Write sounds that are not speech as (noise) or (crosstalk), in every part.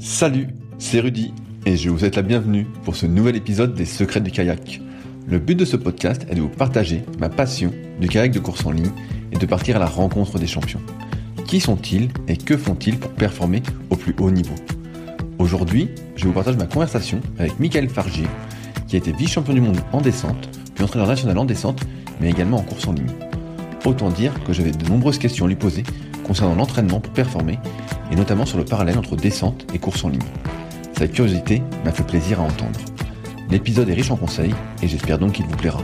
Salut, c'est Rudy et je vous souhaite la bienvenue pour ce nouvel épisode des Secrets du kayak. Le but de ce podcast est de vous partager ma passion du kayak de course en ligne et de partir à la rencontre des champions. Qui sont-ils et que font-ils pour performer au plus haut niveau? Aujourd'hui, je vous partage ma conversation avec Michael Fargier, qui a été vice-champion du monde en descente, puis entraîneur national en descente, mais également en course en ligne. Autant dire que j'avais de nombreuses questions à lui poser concernant l'entraînement pour performer, et notamment sur le parallèle entre descente et course en ligne. Cette curiosité m'a fait plaisir à entendre. L'épisode est riche en conseils et j'espère donc qu'il vous plaira.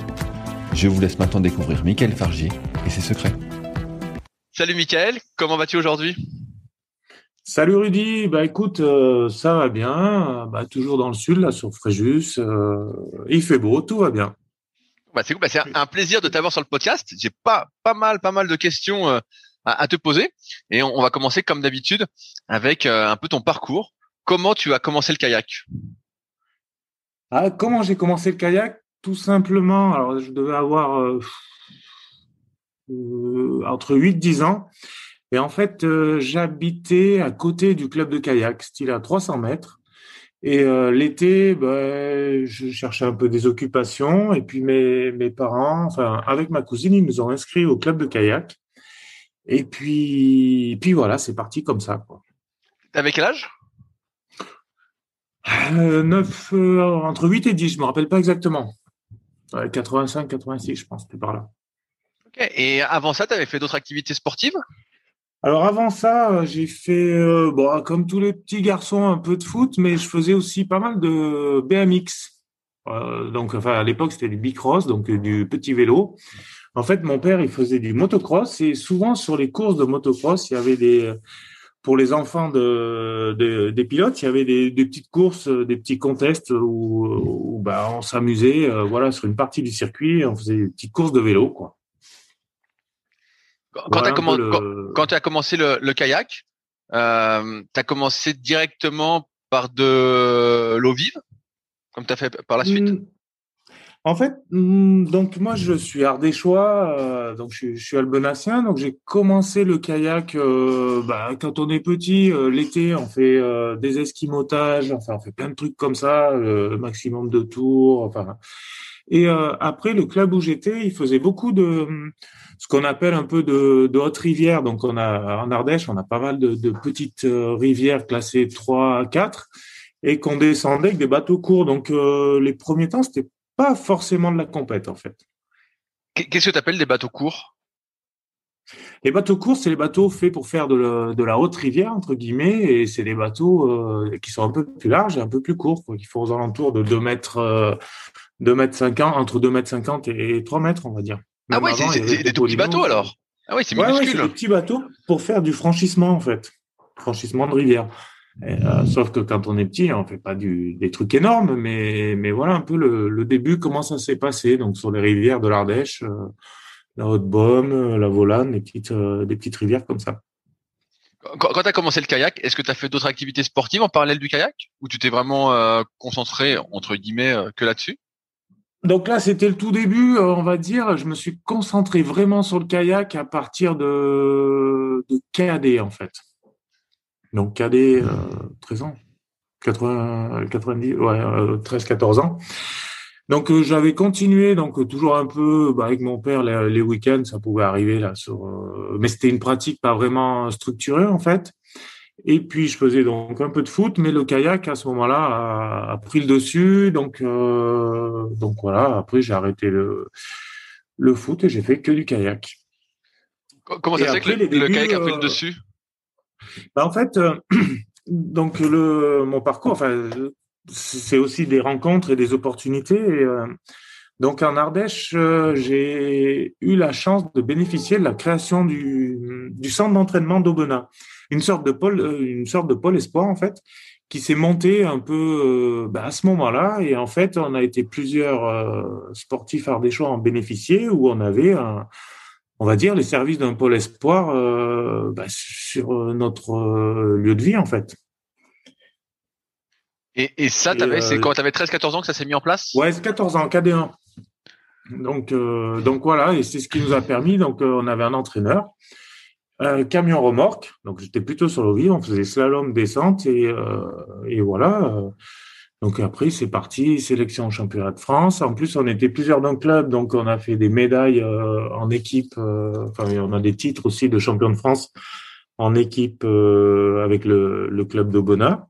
Je vous laisse maintenant découvrir Michael Fargier et ses secrets. Salut Michael, comment vas-tu aujourd'hui? Salut Rudy, bah écoute, euh, ça va bien, bah, toujours dans le sud là sur Fréjus, euh, il fait beau, tout va bien. Bah, c'est bah, un plaisir de t'avoir sur le podcast. J'ai pas mal de questions euh, à, te poser et on, va commencer comme d'habitude avec un peu ton parcours. Comment tu as commencé le kayak? Ah, comment j'ai commencé le kayak? Tout simplement, alors je devais avoir euh, euh, entre 8 10 ans. Et en fait, euh, j'habitais à côté du club de kayak, style à 300 mètres. Et l'été, ben, je cherchais un peu des occupations. Et puis mes, mes parents, enfin, avec ma cousine, ils nous ont inscrits au club de kayak. Et puis, puis voilà, c'est parti comme ça. Quoi. Avec quel âge? 9, euh, euh, entre 8 et 10, je me rappelle pas exactement. 85, 86, je pense, plus par là. Et avant ça, tu avais fait d'autres activités sportives? Alors avant ça, euh, j'ai fait, bon, comme tous les petits garçons, un peu de foot, mais je faisais aussi pas mal de BMX. donc, enfin, à l'époque, c'était du bicross, donc du petit vélo. En fait, mon père, il faisait du motocross et souvent sur les courses de motocross, il y avait des, pour les enfants de, des pilotes, il y avait des, petites courses, des petits contests où, bah, on s'amusait, euh, voilà, sur une partie du circuit, on faisait des petites courses de vélo, quoi. Quand tu as, commencé le, kayak, euh, tu as commencé directement par de l'eau vive, comme tu as fait par la suite? Mmh. En fait, hmm, donc moi je suis ardéchois, euh, donc je, suis albenacien, donc j'ai commencé le kayak euh, bah, quand on est petit, euh, l'été on fait des esquimotages, enfin on fait plein de trucs comme ça, le maximum de tours, enfin. Et après le club où j'étais, il faisait beaucoup de ce qu'on appelle un peu de, de haute rivière, donc on a en Ardèche, on a pas mal de, de petites rivières classées 3 à 4 et qu'on descendait avec des bateaux courts. Donc les premiers temps c'était pas forcément de la compète en fait. Qu'est-ce que tu appelles des bateaux courts? Les bateaux courts, c'est les bateaux faits pour faire de, la haute rivière, entre guillemets, et c'est des bateaux euh, qui sont un peu plus larges et un peu plus courts, quoi, qui font aux alentours de 2 mètres, euh, 2 mètres 50, entre 2 mètres 50 et 3 mètres, on va dire. ah oui, c'est des, tout petits bateaux alors Ah oui, c'est minuscule. des petits bateaux pour faire du franchissement, en fait. Franchissement de rivière. Euh, sauf que quand on est petit, on fait pas du, des trucs énormes, mais, mais voilà un peu le, le début, comment ça s'est passé. Donc sur les rivières de l'Ardèche, euh, la Haute-Baume, euh, la Volane, des petites, des petites rivières comme ça. Quand, quand tu as commencé le kayak, est-ce que tu as fait d'autres activités sportives en parallèle du kayak? Ou tu t'es vraiment concentré, entre guillemets, que là-dessus? Donc là, c'était le tout début, on va dire. Je me suis concentré vraiment sur le kayak à partir de, de en fait. Donc KD, euh, 13 ans. 80, 90, ouais, 13, 14 ans. Donc euh, j'avais continué, donc euh, toujours un peu bah, avec mon père les, week-ends, ça pouvait arriver là euh, mais c'était une pratique pas vraiment structurée en fait. Et puis je faisais donc un peu de foot, mais le kayak à ce moment-là a, pris le dessus, donc donc voilà. Après j'ai arrêté le le foot et j'ai fait que du kayak. Comment ça se fait que le, kayak a pris le dessus? Bah, En fait, (clears throat) donc le mon parcours, enfin c'est aussi des rencontres et des opportunités. Euh, donc en Ardèche, euh, j'ai eu la chance de bénéficier de la création du, du centre d'entraînement d'Aubenas, une sorte de pôle, euh, une sorte de pôle espoir en fait, qui s'est monté un peu bah, à ce moment-là. Et en fait, on a été plusieurs sportifs ardéchois en bénéficier, où on avait un, on va dire les services d'un pôle espoir bah, sur notre lieu de vie en fait. Et, et ça, c'est euh, quand? Tu avais 13-14 ans que ça s'est mis en place? Ouais, c'est 14 ans, KD1. Donc, euh, donc voilà, et c'est ce qui nous a permis. Donc, euh, on avait un entraîneur, camion remorque. Donc, j'étais plutôt sur le vide. On faisait slalom, descente, et, et voilà. Donc après, c'est parti, sélection au championnat de France. En plus, on était plusieurs dans le club, donc on a fait des médailles en équipe. enfin, on a des titres aussi de champion de France en équipe avec le, club de Bona.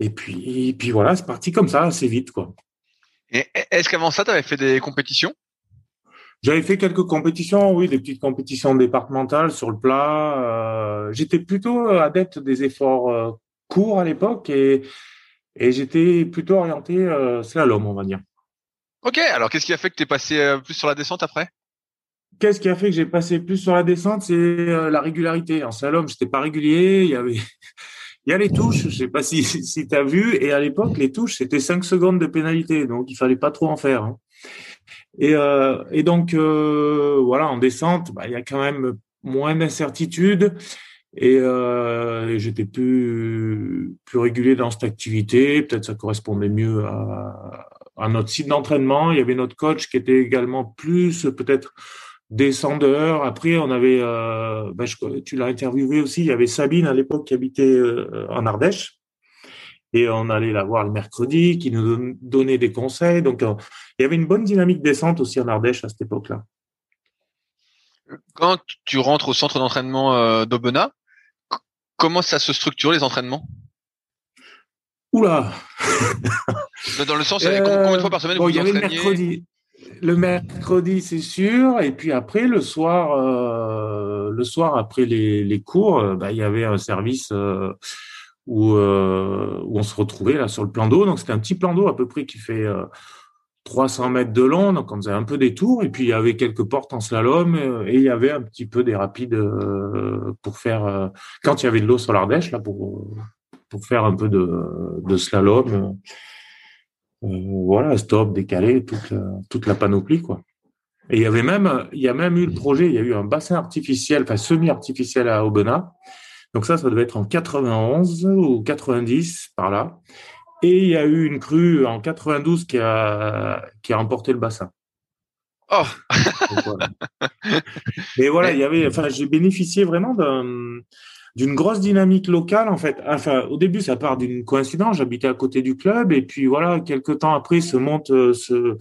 Et puis, puis voilà, c'est parti comme ça, assez vite, quoi. est-ce qu'avant ça, tu avais fait des compétitions? J'avais fait quelques compétitions, oui, des petites compétitions départementales sur le plat. Euh, j'étais plutôt adepte des efforts euh, courts à l'époque et, et j'étais plutôt orienté euh, slalom, on va dire. Ok, alors qu'est-ce qui a fait que tu es passé plus sur la descente après? Qu'est-ce qui a fait que j'ai passé plus sur la descente? C'est la régularité. En slalom, j'étais pas régulier. Il y avait (laughs) il y a les touches, je sais pas si, (laughs) si tu as vu, et à l'époque, les touches, c'était 5 secondes de pénalité, donc il fallait pas trop en faire. Hein. Et, euh, et donc, euh, voilà, en descente, bah, il y a quand même moins d'incertitude, et, euh, j'étais plus, plus régulier dans cette activité, peut-être ça correspondait mieux à, notre site d'entraînement, il y avait notre coach qui était également plus peut-être descendeurs. Après, on avait, ben, tu l'as interviewé aussi, il y avait Sabine à l'époque qui habitait en Ardèche. Et on allait la voir le mercredi, qui nous donnait des conseils. Donc, il y avait une bonne dynamique descente aussi en Ardèche à cette époque-là. Quand tu rentres au centre d'entraînement d'Aubenas, comment ça se structure les entraînements? Oula Dans le sens, combien de fois par semaine vous il y avait le mercredi le mercredi, c'est sûr. Et puis après, le soir, euh, le soir après les, cours, euh, bah, il y avait un service euh, où, où on se retrouvait là sur le plan d'eau. Donc c'était un petit plan d'eau à peu près qui fait 300 mètres de long. Donc on faisait un peu des tours. Et puis il y avait quelques portes en slalom et il y avait un petit peu des rapides pour faire quand il y avait de l'eau sur l'Ardèche là pour pour faire un peu de, de slalom. Euh, voilà, stop, décalé, toute la, toute la panoplie, quoi. Et il y avait même, il y a même eu le projet, il y a eu un bassin artificiel, enfin semi-artificiel à Aubenas. Donc ça, ça devait être en 91 ou 90 par là. Et il y a eu une crue en 92 qui a qui a emporté le bassin. Oh. voilà. Voilà, il y avait, enfin, j'ai bénéficié vraiment d'un d'une grosse dynamique locale en fait. Enfin, au début, ça part d'une coïncidence. J'habitais à côté du club et puis voilà, quelques temps après, se monte euh, ce,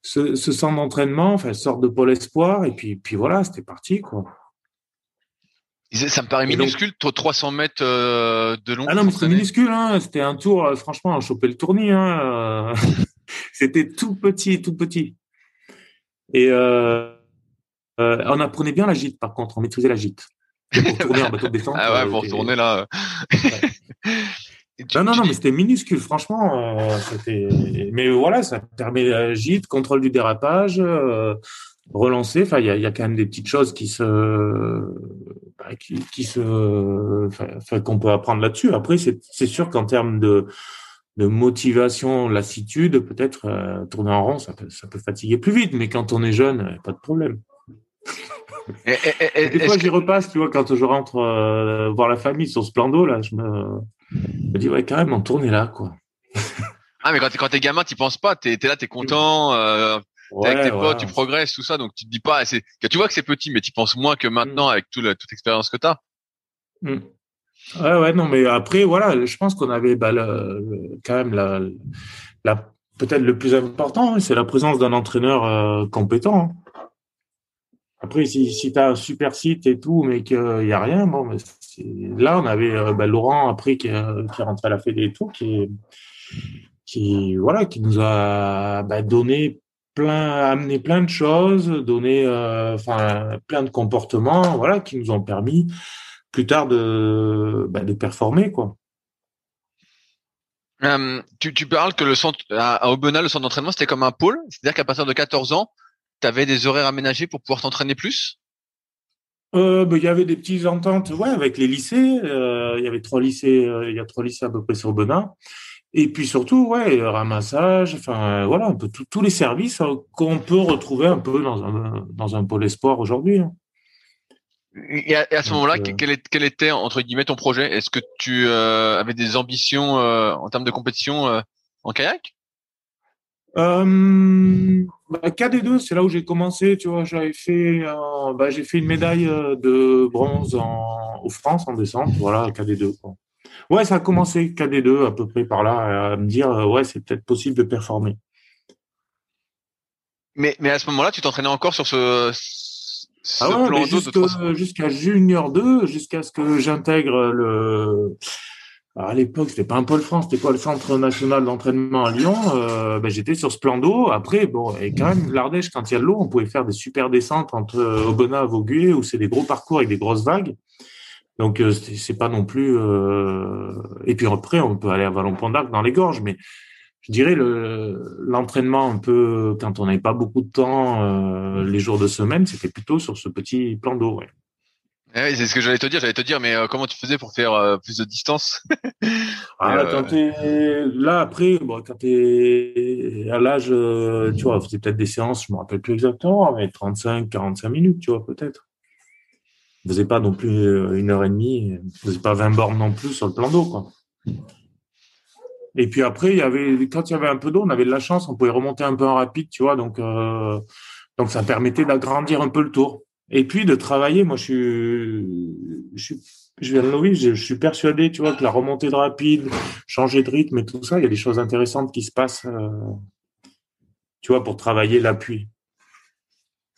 ce, ce centre d'entraînement, enfin, sorte de pôle espoir et puis puis voilà, c'était parti quoi. Ça me paraît minuscule, 300 mètres euh, de long. Ah non, mais c'est minuscule, hein. C'était un tour, euh, franchement, on chopait le tournis, hein. (laughs) C'était tout petit, tout petit. Et euh, on apprenait bien la gîte, par contre, on maîtrisait la gîte (laughs) pour tourner en bateau de descente. Ah ouais, pour tourner là. (laughs) non, non, non, mais c'était minuscule, franchement. Euh. Mais voilà, ça permet la gîte, contrôle du dérapage, euh, relancer. Enfin, il y a, y a, quand même des petites choses qui se, qui, qui, se, enfin, qu'on peut apprendre là-dessus. Après, c'est, sûr qu'en termes de, de motivation, lassitude, peut-être euh, tourner en rond, ça peut, ça peut fatiguer plus vite. Mais quand on est jeune, pas de problème. Et, des fois, j'y repasse, tu vois, quand je rentre euh, voir la famille sur ce plan d'eau, là, je me, me dis, ouais, quand même, on tournait là, quoi. Ah, mais quand t'es, quand t'es gamin, t'y penses pas. T'es, t'es là, t'es content, euh, avec tes potes, tu progresses, tout ça. Donc, tu te dis pas, c'est, tu vois que c'est petit, mais tu penses moins que maintenant avec tout toute l'expérience que t'as. Mm. Ouais, ouais, non, mais après, voilà, je pense qu'on avait bah, le, quand même la, la peut-être le plus important, hein, c'est la présence d'un entraîneur euh, compétent. Hein. Après, si, si tu as un super site et tout, mais qu'il n'y a rien, bon, mais là, on avait euh, bah, Laurent, après, qui, qui est rentré à la Fédé et tout, qui, qui, voilà, qui nous a bah, donné plein, amené plein de choses, donné euh, enfin, plein de comportements, voilà, qui nous ont permis plus tard de, bah, de performer, quoi. Euh, tu, tu, parles que le centre à, Aubenas, le centre d'entraînement, c'était comme un pôle, c'est-à-dire qu'à partir de 14 ans, tu avais des horaires aménagés pour pouvoir t'entraîner plus? Euh, bah, il y avait des petites ententes, ouais, avec les lycées. Euh, il y avait trois lycées, il y a trois lycées à peu près sur Aubenas. Et puis surtout, ouais, ramassage, enfin voilà, un peu tous les services qu'on peut retrouver un peu dans un dans un pôle espoir aujourd'hui. Hein. Et à, ce moment-là, quel, quel, était entre guillemets ton projet? Est-ce que tu avais des ambitions en termes de compétition en kayak? Euh, bah, KD2, c'est là où j'ai commencé. Tu vois, j'avais fait, euh, bah, j'ai fait une médaille euh, de bronze en, au France en décembre. Voilà, KD2. Quoi. Ouais, ça a commencé KD2 à peu près par là, à me dire, euh, ouais, c'est peut-être possible de performer. Mais, mais à ce moment-là, tu t'entraînais encore sur ce, ce ah ouais, jusqu'à Junior 2, jusqu'à ce que j'intègre le alors à l'époque, c'était pas un pôle France, c'était quoi le Centre national d'entraînement à Lyon. Euh, ben, j'étais sur ce plan d'eau. Après, bon, et quand même, l'Ardèche, quand il y a de l'eau, on pouvait faire des super descentes entre euh, Aubenas Vaugué, où c'est des gros parcours avec des grosses vagues. Donc euh, c'est pas non plus. Euh... Et puis après, on peut aller à Vallon-Pont d'Arc dans les gorges, mais je dirais le l'entraînement un peu quand on n'avait pas beaucoup de temps, euh, les jours de semaine, c'était plutôt sur ce petit plan d'eau. Ouais. Eh oui, c'est ce que j'allais te dire. J'allais te dire, mais euh, comment tu faisais pour faire euh, plus de distance (laughs) ah, euh, Là, après, bon, quand t'es à l'âge, tu vois, c'était peut-être des séances, je me rappelle plus exactement, mais 35, 45 minutes, tu vois, peut-être. Je faisais pas non plus une heure et demie, je faisais pas 20 bornes non plus sur le plan d'eau. Et puis après, il y avait, quand il y avait un peu d'eau, on avait de la chance, on pouvait remonter un peu en rapide, tu vois, donc, donc ça permettait d'agrandir un peu le tour. Et puis de travailler, moi je suis, je suis, je viens de Louis, je, suis persuadé, tu vois, que la remontée de rapide, changer de rythme et tout ça, il y a des choses intéressantes qui se passent, euh, tu vois, pour travailler l'appui.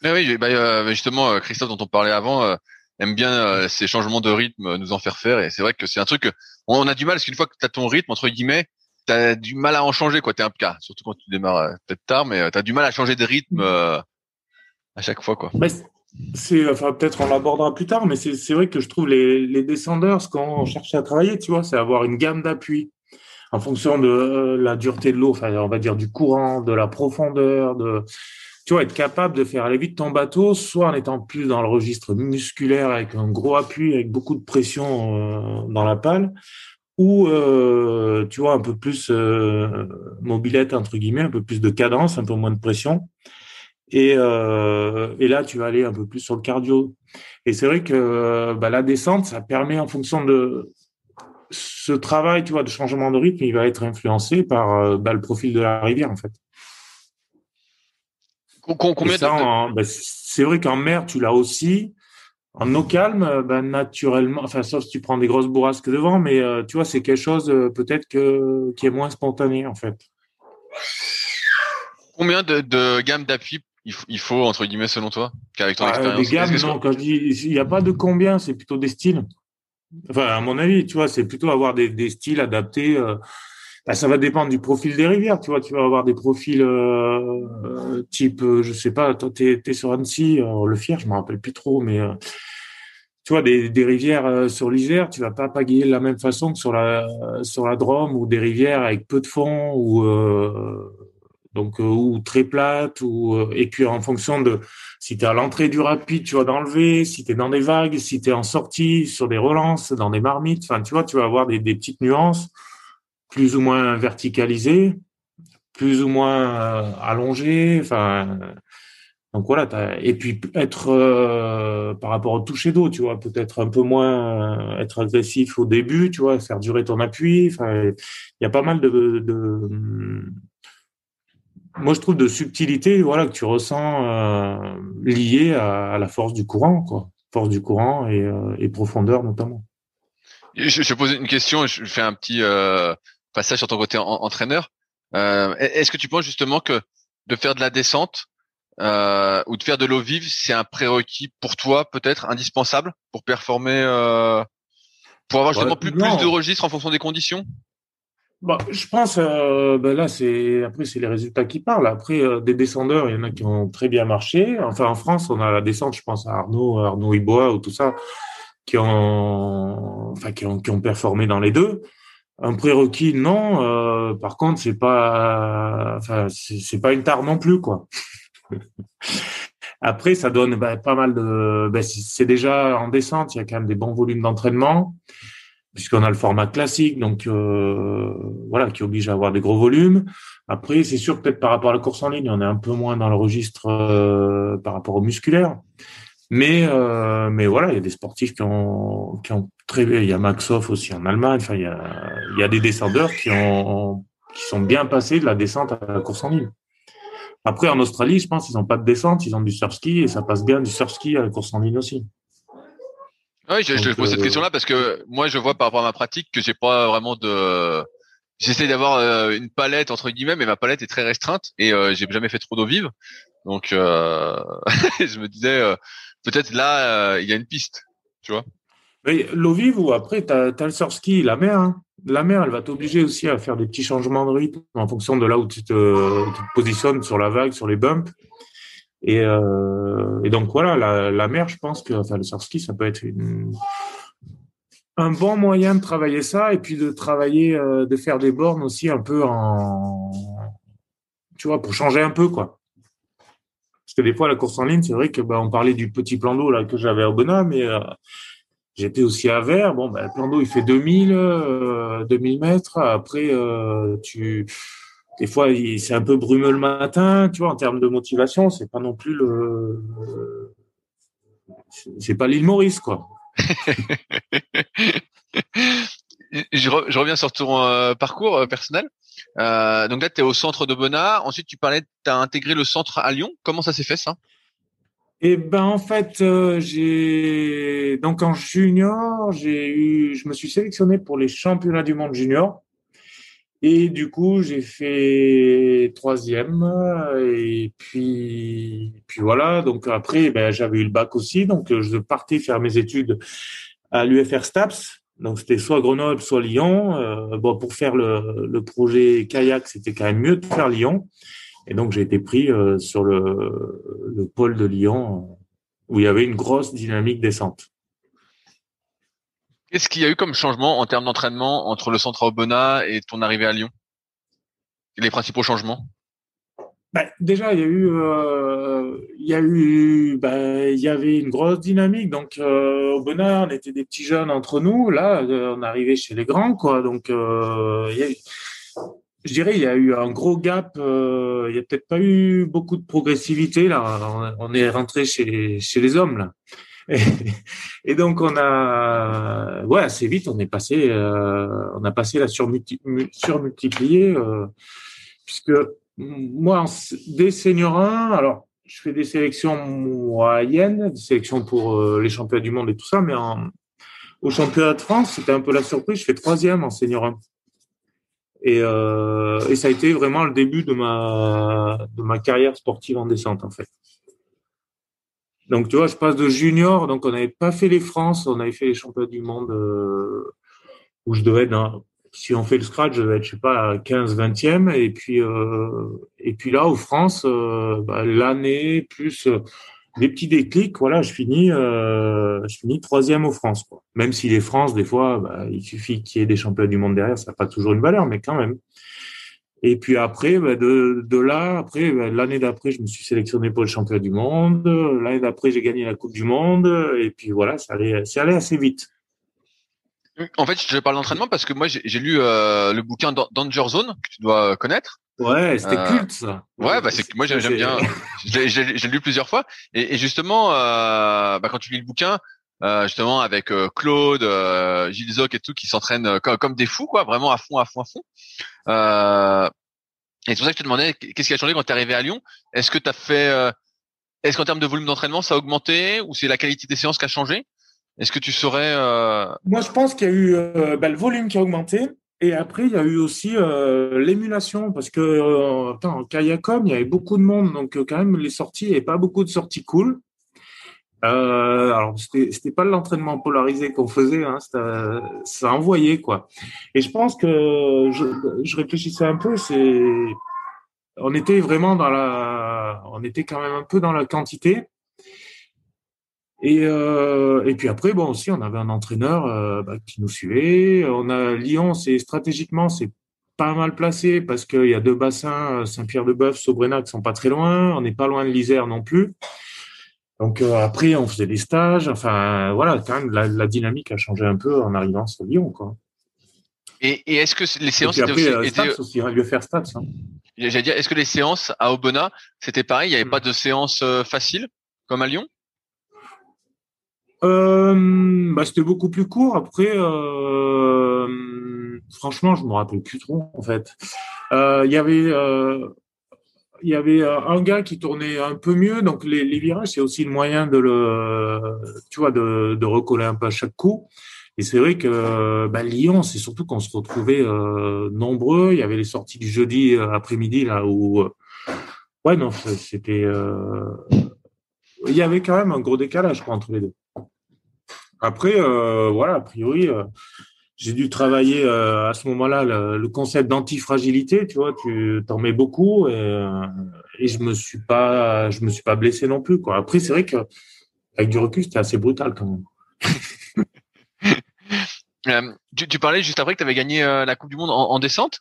oui, bah, euh, justement, euh, Christophe dont on parlait avant aime bien ces changements de rythme nous en faire faire. Et c'est vrai que c'est un truc que on a du mal parce qu'une fois que tu as ton rythme entre guillemets tu as du mal à en changer quoi. T'es un cas surtout quand tu démarres peut-être tard mais tu as du mal à changer de rythme à chaque fois quoi. C'est, enfin, peut-être on l'abordera plus tard, mais c'est vrai que je trouve les, les descendeurs, ce qu'on cherche à travailler, tu vois, c'est avoir une gamme d'appui. En fonction de euh, la dureté de l'eau, enfin, on va dire du courant, de la profondeur, de, tu vois, être capable de faire aller vite ton bateau, soit en étant plus dans le registre musculaire avec un gros appui, avec beaucoup de pression euh, dans la pale, ou euh, tu vois un peu plus euh, mobilette entre guillemets, un peu plus de cadence, un peu moins de pression. Et, euh, et, là, tu vas aller un peu plus sur le cardio. Et c'est vrai que bah, la descente, ça permet en fonction de ce travail, tu vois, de changement de rythme, il va être influencé par euh, bah, le profil de la rivière, en fait. Combien bah, c'est vrai qu'en mer, tu l'as aussi. En eau calme, bah, naturellement, enfin, sauf si tu prends des grosses bourrasques devant, mais euh, tu vois, c'est quelque chose euh, peut-être que qui est moins spontané, en fait. Combien de, de gammes d'appui il faut, entre guillemets selon toi qu'avec ton ah, expérience? gammes, non, quand je dis il n'y a pas de combien, c'est plutôt des styles. Enfin, à mon avis, tu vois, c'est plutôt avoir des, des styles adaptés. Euh, bah, ça va dépendre du profil des rivières, tu vois. Tu vas avoir des profils euh, euh type, euh, je sais pas, toi, t'es es sur Annecy, le Fier, je me rappelle plus trop, mais tu vois, des, des rivières sur l'Isère, tu vas pas pagayer de la même façon que sur la sur la Drôme ou des rivières avec peu de fond ou donc euh, ou très plate ou euh, et puis en fonction de si tu es à l'entrée du rapide, tu vas d'enlever, si tu es dans des vagues, si tu es en sortie sur des relances, dans des marmites, enfin tu vois, tu vas avoir des, des petites nuances plus ou moins verticalisées, plus ou moins euh, allongées, enfin Donc voilà, et puis être euh, par rapport au toucher d'eau, tu vois, peut-être un peu moins être agressif au début, tu vois, faire durer ton appui. Enfin, il y a pas mal de, de, moi je trouve de subtilité, voilà, que tu ressens euh, liées à, la force du courant, force du courant et, euh, profondeur notamment. Je, je pose une question, je fais un petit euh, passage sur ton côté entraîneur. Euh, Est-ce que tu penses justement que de faire de la descente euh, ou de faire de l'eau vive, c'est un prérequis pour toi peut-être indispensable pour performer, euh, pour avoir justement plus, plus de registres en fonction des conditions? Bah, je pense, euh, ben là, c'est après c'est les résultats qui parlent. Après, euh, des descendeurs, il y en a qui ont très bien marché. Enfin, en France, on a la descente, je pense à Arnaud, Arnaud Ibois ou tout ça, qui ont, enfin, qui ont, qui ont performé dans les deux. Un prérequis, non. Euh, par contre, c'est pas, enfin, c'est pas une tare non plus, quoi. (laughs) Après, ça donne ben, pas mal de. Ben, c'est déjà en descente, il y a quand même des bons volumes d'entraînement, puisqu'on a le format classique, donc euh, voilà, qui oblige à avoir des gros volumes. Après, c'est sûr peut-être par rapport à la course en ligne, on est un peu moins dans le registre euh, par rapport au musculaire. Mais euh, mais voilà, il y a des sportifs qui ont qui ont très il y a Maxoff aussi en Allemagne. Enfin, il y a il y a des descendeurs qui ont qui sont bien passés de la descente à la course en ligne. Après, en Australie, je pense qu'ils n'ont pas de descente, ils ont du surski et ça passe bien du surski à la course en ligne aussi. Oui, je, je pose cette euh, question-là parce que moi, je vois par rapport à ma pratique que j'ai pas vraiment de. J'essaie d'avoir euh, une palette entre guillemets, mais ma palette est très restreinte et euh, j'ai jamais fait trop d'eau vive. Donc, euh... (laughs) je me disais peut-être là, il y a une piste, tu vois. L'eau vive ou après, tu as, le surski, la mer. Hein la mer, elle va t'obliger aussi à faire des petits changements de rythme en fonction de là où tu te, positionnes sur la vague, sur les bumps. Et, euh, donc voilà, la, mer, je pense que enfin, le surski, ça peut être un bon moyen de travailler ça et puis de travailler, euh, de faire des bornes aussi un peu en, tu vois, pour changer un peu quoi. Parce que des fois, la course en ligne, c'est vrai que bah, on parlait du petit plan d'eau que j'avais au Bena, mais euh, J'étais aussi à Vert. Bon, ben, le plan d'eau, il fait 2000, euh, 2000 mètres. Après, euh, tu, des fois, c'est un peu brumeux le matin. Tu vois, en termes de motivation, c'est pas non plus le, c'est pas l'île Maurice, quoi. (laughs) je, reviens sur ton euh, parcours euh, personnel. Euh, donc là, tu es au centre de Bonnard. Ensuite, tu parlais, tu as intégré le centre à Lyon. Comment ça s'est fait ça? Et ben en fait, euh, j'ai donc en junior, j'ai eu, je me suis sélectionné pour les championnats du monde junior. Et du coup, j'ai fait troisième. Et puis, puis voilà. Donc après, ben, j'avais eu le bac aussi. Donc je partais faire mes études à l'UFR STAPS. Donc c'était soit Grenoble, soit Lyon. Euh, bon, pour faire le, le projet kayak, c'était quand même mieux de faire Lyon. Et donc, j'ai été pris euh, sur le, le pôle de Lyon où il y avait une grosse dynamique descente. Qu'est-ce qu'il y a eu comme changement en termes d'entraînement entre le centre Aubenas et ton arrivée à Lyon? Les principaux changements? Ben, déjà, il y a eu, euh, il y a eu, ben, il y avait une grosse dynamique. Donc, euh, au on était des petits jeunes entre nous. Là, euh, on arrivait chez les grands, quoi. Donc, euh, il y a eu, je dirais, il y a eu un gros gap. Euh, il n'y a peut-être pas eu beaucoup de progressivité là. On, est rentré chez, chez les hommes là. Et, donc on a, ouais, assez vite, on est passé, euh, on a passé la surmultiplier, euh, puisque moi, des seniors 1, alors je fais des sélections moyennes, des sélections pour les championnats du monde et tout ça, mais en, au championnat de France, c'était un peu la surprise. Je fais troisième en senior 1. Et, euh, et, ça a été vraiment le début de ma, de ma carrière sportive en descente, en fait. Donc, tu vois, je passe de junior, donc on n'avait pas fait les France, on avait fait les championnats du monde euh, où je devais être, si on fait le scratch, je devais être, je sais pas, 15, 20e. Et puis, euh, et puis là, aux France, bah, l'année plus des petits déclics, voilà, je finis, euh, je finis troisième aux France. Quoi. Même si les France, des fois, bah, il suffit qu'il y ait des championnats du monde derrière, ça n'a pas toujours une valeur, mais quand même. Et puis après, bah, de, de là, après, bah, l'année d'après, je me suis sélectionné pour le championnat du monde. L'année d'après, j'ai gagné la Coupe du Monde. Et puis voilà, ça allait, ça allait assez vite. En fait, je parle d'entraînement parce que moi, j'ai lu euh, le bouquin Danger Zone que tu dois connaître. Ouais, c'était Euh, culte ça. Ouais, bah c'est moi j'aime bien. L'ai lu plusieurs fois. Et, et justement, euh, bah, quand tu lis le bouquin, euh, justement avec euh, Claude, euh, Gilles Zoc et tout, qui s'entraînent comme, comme des fous, quoi, vraiment à fond, à fond, à fond. Euh, et c'est pour ça que je te demandais qu'est-ce qui a changé quand tu es arrivé à Lyon? Est-ce que tu as fait, euh, est-ce qu'en termes de volume d'entraînement, ça a augmenté ou c'est la qualité des séances qui a changé? Est-ce que tu saurais euh, Moi, je pense qu'il y a eu euh, bah, le volume qui a augmenté. Et après, il y a eu aussi euh, l'émulation, parce que euh, en Kayakom, il y avait beaucoup de monde, donc euh, quand même, les sorties, il n'y avait pas beaucoup de sorties cool. Euh, alors, c'était pas l'entraînement polarisé qu'on faisait, hein, c'était- ça envoyait, quoi. Et je pense que je, je réfléchissais un peu, c'est on était vraiment dans la, on était quand même un peu dans la quantité. Et, euh, et puis après, bon aussi, on avait un entraîneur euh, bah, qui nous suivait. On a Lyon, c'est stratégiquement, c'est pas mal placé parce qu'il y a deux bassins, Saint-Pierre-de-Bœuf, Sobrena, qui sont pas très loin. On n'est pas loin de l'Isère non plus. Donc euh, après, on faisait des stages. Enfin, voilà, quand même, la, la dynamique a changé un peu en arrivant sur Lyon, quoi. et, et est-ce que les Et séances puis étaient après, aussi, étaient- Stats aussi, hein, lieu faire Stats. Hein. j'allais dire, est-ce que les séances à Aubenas c'était pareil Il n'y avait Hmm. pas de séances euh, faciles comme à Lyon? Euh, bah, c'était beaucoup plus court. Après, euh, franchement, je me rappelle plus trop en fait. Euh, Il y avait, euh, il y avait euh, un gars qui tournait un peu mieux. Donc les, les virages, c'est aussi le moyen de le, tu vois, de, de recoller un peu à chaque coup. Et c'est vrai que bah, Lyon, c'est surtout qu'on se retrouvait euh, nombreux. Il y avait les sorties du jeudi euh, après-midi là où, euh, ouais, non, c'était, euh, il y avait quand même un gros décalage quoi, entre les deux. Après, euh, voilà, a priori, euh, j'ai dû travailler euh, à ce moment-là le, concept d'antifragilité. Tu vois, tu t'en mets beaucoup et, je me suis pas, je me suis pas blessé non plus. Après, c'est vrai que avec du recul, c'était assez brutal quand même. (laughs) Tu, parlais juste après que tu avais gagné la Coupe du Monde en, en descente.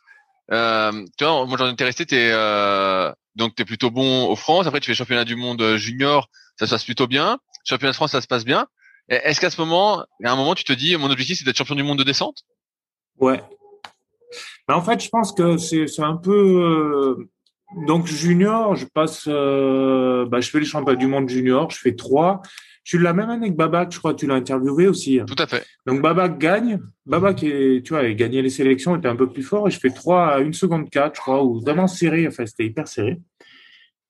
Moi j'en étais resté, t'es euh, donc plutôt bon au France. Après tu fais championnat du monde junior, ça se passe plutôt bien. Championnat de France, ça se passe bien. Et Est-ce qu'à ce moment, à un moment, tu te dis, mon objectif c'est d'être champion du monde de descente? Ouais. Mais en fait, je pense que c'est un peu euh, donc junior. Je passe, euh, bah, je fais les championnats du monde junior. Je fais trois. Je suis de la même année que Babac, je crois que tu l'as interviewé aussi. Tout à fait. Donc Babac gagne. Babac est, tu vois, a gagné les sélections, était un peu plus fort et je fais 3 à 1 seconde 4, je crois, ou vraiment serré. Enfin, c'était hyper serré.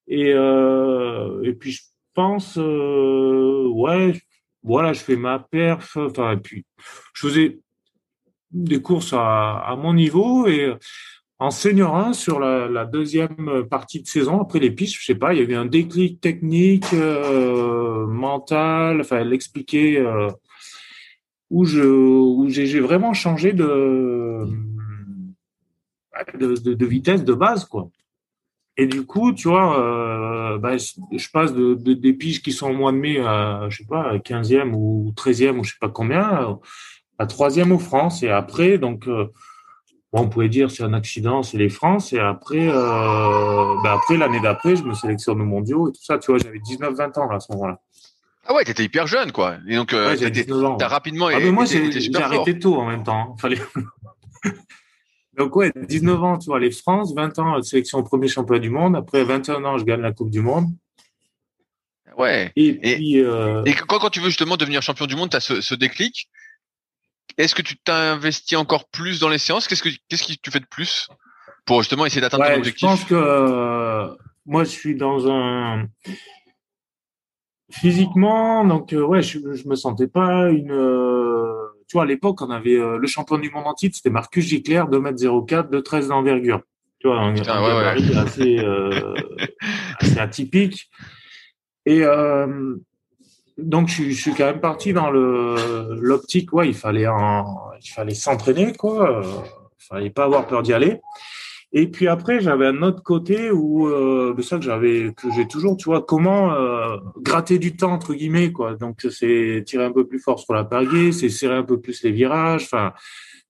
Et, euh, et puis je pense, euh, ouais, voilà, je fais ma perf. Enfin, puis je faisais des courses à, mon niveau et en senior 1 sur la, deuxième partie de saison après les pistes, je sais pas, il y a eu un déclic technique, euh, mental, enfin l'expliquer euh, où je où j'ai vraiment changé de, de de de vitesse de base quoi. Et du coup, tu vois, euh, bah, je passe de, de des piges qui sont au mois de mai à je sais pas 15e ou 13e ou je sais pas combien à troisième au France et après donc euh, Bon, on pouvait dire c'est un accident, c'est les France. Et après, euh, ben après l'année d'après, je me sélectionne aux mondiaux et tout ça. Tu vois, j'avais 19-20 ans là, à ce moment-là. Ah ouais, t'étais hyper jeune, quoi. Et donc, Ouais, j'avais t'étais- 19 ans. t'as rapidement Ah, mais moi, j'ai arrêté tôt en même temps. hein. Fallait... Donc ouais, 19 ans, tu vois, les France, 20 ans, sélection au premier championnat du monde. Après 21 ans, je gagne la Coupe du Monde. Ouais. Et, Et- puis, euh, Et quand, quand tu veux justement devenir champion du monde, tu as ce, ce déclic. Est-ce que tu t'investis encore plus dans les séances? Qu'est-ce que qu'est-ce que tu fais de plus pour justement essayer d'atteindre ton ouais, je objectif? pense que euh, moi, je suis dans un physiquement, donc euh, ouais, je, je me sentais pas une. Tu vois, à l'époque, on avait euh, le champion du monde en titre, c'était Marcus Gicler, 2m04, 2,13 d'envergure. Tu vois, un, Putain, un ouais, ouais. gabarit assez, euh, (laughs) assez atypique. Et euh, donc, je, suis- je suis quand même parti dans le l'optique. Ouais, il fallait il fallait s'entraîner, quoi. Il fallait pas avoir peur d'y aller. Et puis après, j'avais un autre côté où euh, ça que j'avais, que j'ai toujours, tu vois, comment euh, gratter du temps entre guillemets, quoi. Donc c'est tirer un peu plus fort sur la pagaie, c'est serrer un peu plus les virages. Enfin,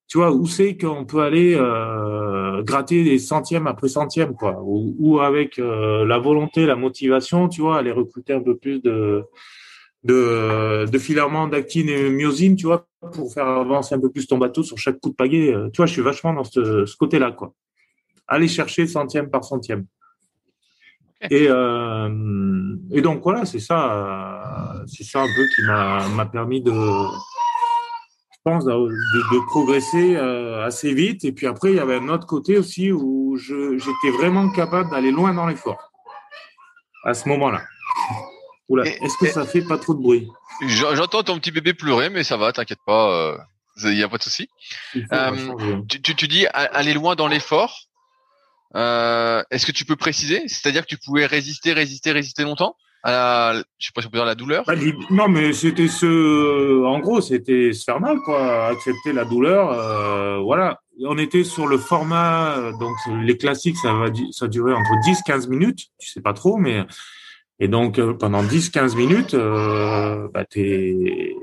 tu vois, où c'est qu'on peut aller euh, gratter des centièmes après centièmes, quoi. Ou, ou avec euh, la volonté, la motivation, tu vois, aller recruter un peu plus de de, de filaments d'actine et myosine, tu vois, pour faire avancer un peu plus ton bateau sur chaque coup de pagaie. Euh, Tu vois, je suis vachement dans ce, ce côté-là, quoi. Aller chercher centième par centième. Et, euh, et donc voilà, c'est ça, euh, c'est ça un peu qui m'a permis de, je pense, de, de, progresser euh, assez vite. Et puis après, il y avait un autre côté aussi où j'étais vraiment capable d'aller loin dans l'effort à ce moment-là. Est-ce que ça fait pas trop de bruit? J'entends ton petit bébé pleurer, mais ça va, t'inquiète pas, il n'y a pas de souci. tu, tu, tu dis aller loin dans l'effort. Euh, Est-ce que tu peux préciser? C'est-à-dire que tu pouvais résister, résister, résister longtemps à la, je sais pas si on peut dire la douleur? Bah, non, mais c'était ce, en gros, c'était se faire mal, quoi, accepter la douleur. Euh, voilà, on était sur le format, donc les classiques, ça va, ça durait entre 10-15 minutes, tu sais pas trop, mais et donc euh, pendant 10-15 minutes, euh, bah, tu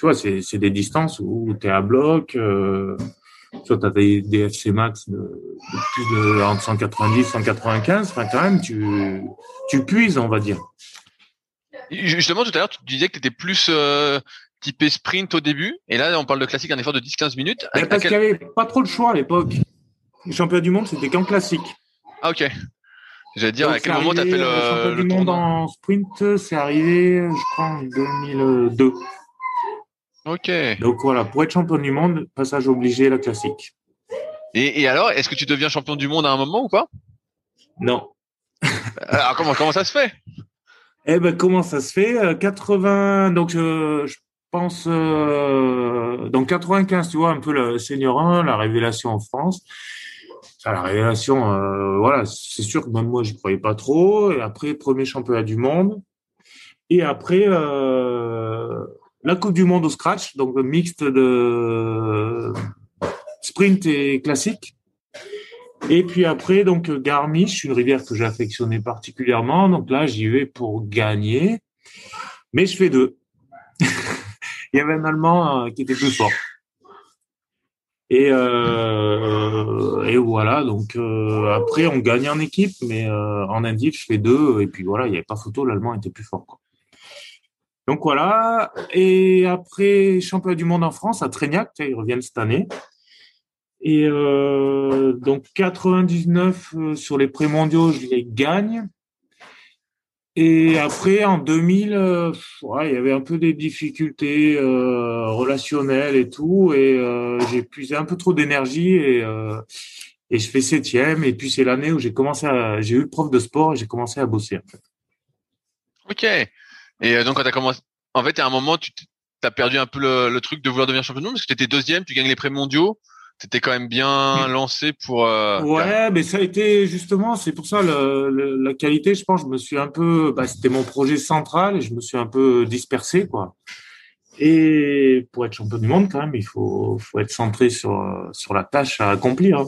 vois, c'est des distances où tu à bloc. Soit tu as des, FC max de, plus de 190, 195, enfin quand même, tu, tu puises, on va dire. Justement, tout à l'heure, tu disais que tu étais plus euh, typé sprint au début, et là, on parle de classique, un effort de 10-15 minutes. parce qu'il n'y avait pas trop de choix à l'époque. Le championnat du monde, c'était qu'en classique. Ah, ok. J'allais dire, à quel moment tu as fait le. Le championnat du monde en sprint, c'est arrivé, je crois, en 2002. Ok. Donc voilà, pour être champion du monde, passage obligé la classique. Et, et alors, est-ce que tu deviens champion du monde à un moment ou pas? Non. alors comment comment ça se fait? Eh ben comment ça se fait? 80 euh, donc je, je pense euh, donc 95 tu vois un peu le senior 1 la révélation en France. la révélation euh, voilà, c'est sûr que même moi j'y croyais pas trop et après premier championnat du monde et après euh, la Coupe du Monde au scratch, donc mixte de sprint et classique. Et puis après, donc Garmisch, une rivière que j'ai particulièrement. Donc là, j'y vais pour gagner, mais je fais deux. (laughs) Il y avait un Allemand euh, qui était plus fort. Et, euh, voilà, donc euh, après on gagne en équipe, mais en indiv je fais deux, et puis voilà, il n'y avait pas photo, l'Allemand était plus fort. Donc voilà. Et après, championnat du monde en France à Trégnac, ils reviennent cette année. Et euh, donc 99 euh, sur les pré-mondiaux, je les gagne. Et après, en 2000, euh, il y avait un peu des difficultés relationnelles et tout, et j'ai puisé un peu trop d'énergie et, et je fais septième. Et puis c'est l'année où j'ai commencé j'ai eu prof de sport et j'ai commencé à bosser. Ok. Et euh, donc, quand as commencé, en fait, à un moment, tu as perdu un peu le, truc de vouloir devenir champion du monde parce que tu étais deuxième, tu gagnes les prix mondiaux. T'étais quand même bien lancé pour. Euh, ouais, mais ça a été justement, c'est pour ça le, la qualité. Je pense, je me suis un peu, bah, c'était mon projet central et je me suis un peu dispersé, quoi. Et pour être champion du monde, quand même, il faut, faut être centré sur sur la tâche à accomplir. Hein.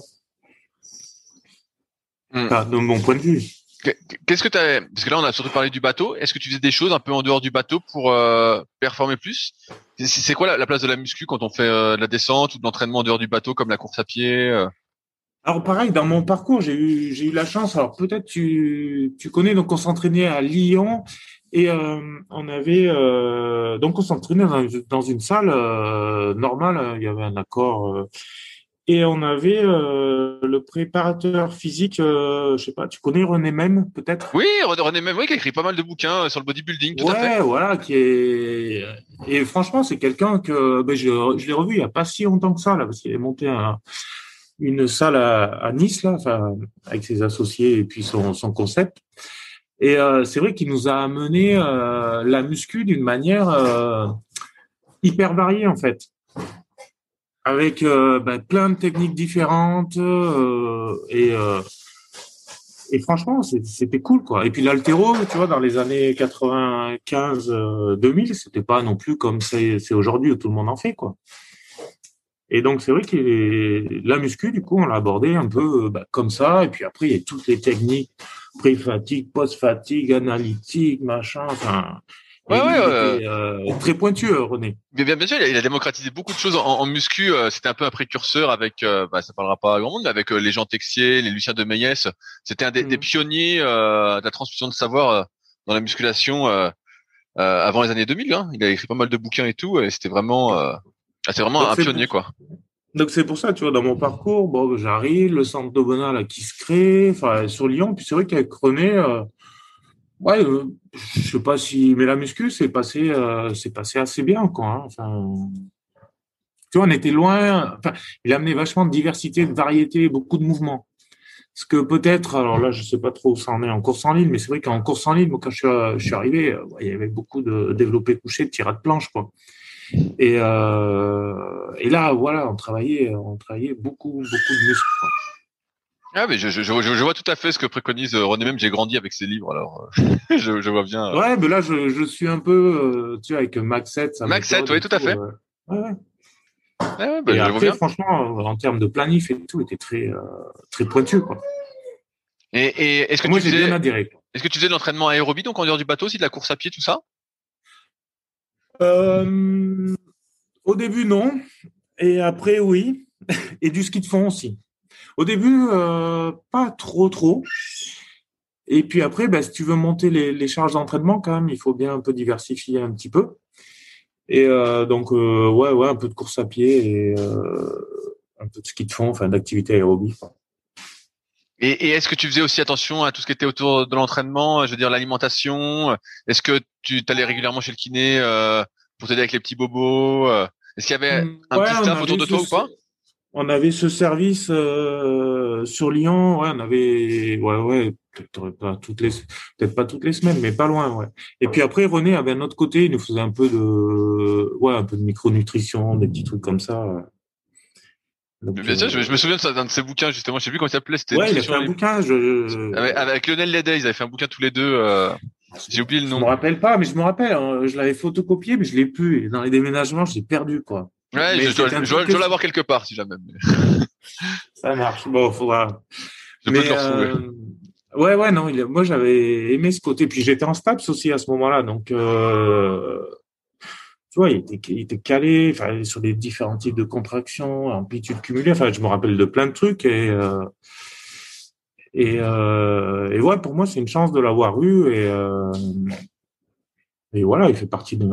Hmm. de mon point de vue. Qu'est-ce que tu as Parce que là, on a surtout parlé du bateau. Est-ce que tu faisais des choses un peu en dehors du bateau pour euh, performer plus? C'est quoi la, place de la muscu quand on fait euh, de la descente ou de l'entraînement en dehors du bateau, comme la course à pied euh? Alors pareil, dans mon parcours, j'ai eu j'ai eu la chance. Alors peut-être tu tu connais donc on s'entraînait à Lyon et on avait donc on s'entraînait dans, dans, une salle normale. Il y avait un accord et on avait euh, le préparateur physique, euh, je sais pas, tu connais René Même peut-être? Oui, René Même, oui, qui a écrit pas mal de bouquins euh, sur le bodybuilding. Tout ouais, à fait. voilà, qui est et franchement c'est quelqu'un que ben, je, je l'ai revu il y a pas si longtemps que ça là, parce qu'il est monté un, une salle à, à, Nice là, enfin avec ses associés et puis son, son concept. Et euh, c'est vrai qu'il nous a amené euh, la muscu d'une manière euh, hyper variée en fait avec euh, ben, plein de techniques différentes euh, et euh, et franchement c'était cool quoi. Et puis l'altéro tu vois dans les années 95 2000 c'était pas non plus comme c'est aujourd'hui où tout le monde en fait quoi. Et donc c'est vrai que la muscu du coup on l'a abordé un peu ben, comme ça. Et puis après il y a toutes les techniques pré-fatigue post-fatigue analytique machin enfin Ouais, ouais, euh, très pointu, euh, René. Bien, bien, bien sûr, il a, démocratisé beaucoup de choses en, en muscu. Euh, c'était un peu un précurseur avec, euh, bah, ça parlera pas à grand monde, mais avec les Jean Texier, les Lucien de Meillès. C'était un des, des mm. pionniers de la transmission de savoir dans la musculation avant les années 2000. Hein. Il a écrit pas mal de bouquins et tout, et c'était vraiment, ah, c'est vraiment un pionnier, quoi. Donc c'est pour ça, tu vois, dans mon parcours, bon, j'arrive, le centre d'Aubenas là qui se crée, enfin sur Lyon, puis c'est vrai qu'avec René, euh, ouais, euh, je sais pas si, mais la muscu c'est passé, euh, passé assez bien, quoi. Hein, tu vois, on était loin. Il a amené vachement de diversité, de variété, beaucoup de mouvements. Ce que peut-être, alors là, je sais pas trop où ça en est en course en ligne, mais c'est vrai qu'en course en ligne, moi, quand je suis, suis arrivé, il y avait beaucoup de développé couché, de tirade de planche, quoi. Et, euh, et là, voilà, on travaillait, on travaillait beaucoup, beaucoup de muscles. Ah mais je, je, je, vois tout à fait ce que préconise euh, René même. J'ai grandi avec ses livres, alors euh, (laughs) je, vois bien. Ouais, mais là je, je suis un peu, tu vois, avec Max 7. Max 7, oui, tout à fait. ouais, ouais. ouais bah, et après, franchement, en termes de planif et tout, était très, très pointu, quoi. Et, et est-ce que moi bien adhéré. Est-ce que tu faisais de l'entraînement aérobie donc en dehors du bateau, aussi de la course à pied, tout ça? Euh, au début, non. Et après, oui. Et du ski de fond aussi. Au début, euh, pas trop, trop. Et puis après, ben, si tu veux monter les, charges d'entraînement, quand même, il faut bien un peu diversifier un petit peu. Et euh, donc, ouais, ouais, un peu de course à pied et un peu de ski de fond, enfin, d'activité aérobie. Et, est-ce que tu faisais aussi attention à tout ce qui était autour de l'entraînement, je veux dire l'alimentation? Est-ce que tu allais régulièrement chez le kiné euh, pour t'aider avec les petits bobos euh? Est-ce qu'il y avait mm, un petit staff autour de toi ou pas? On avait ce service euh, sur Lyon, ouais, on avait, ouais, ouais, peut-être pas toutes les, peut-être pas toutes les semaines, mais pas loin, ouais. Et puis après, René avait un autre côté, il nous faisait un peu de, ouais, un peu de micronutrition, des petits trucs comme ça. Bien sûr, je, me souviens d'un de ses bouquins justement. Je sais plus comment il s'appelait. C'était ouais, il a fait un bouquin. Je... Avec, Lionel Ledet, ils avaient fait un bouquin tous les deux. Euh... J'ai oublié le nom. Je me rappelle pas, mais je me rappelle. Hein, je l'avais photocopié, mais je l'ai plus. Et dans les déménagements, j'ai perdu quoi. Ouais, je, dois, je, l'avoir quelque part si jamais. (laughs) Ça marche. Bon, faudra. Je peux te. Euh... Ouais, ouais, non. Il... Moi, j'avais aimé ce côté. Puis j'étais en STAPS aussi à ce moment-là, donc. Euh tu vois, il était, il était calé sur les différents types de contractions, amplitude cumulée. Enfin, je me rappelle de plein de trucs et euh, et, euh, et ouais, pour moi, c'est une chance de l'avoir eu et euh, et voilà, il fait partie de,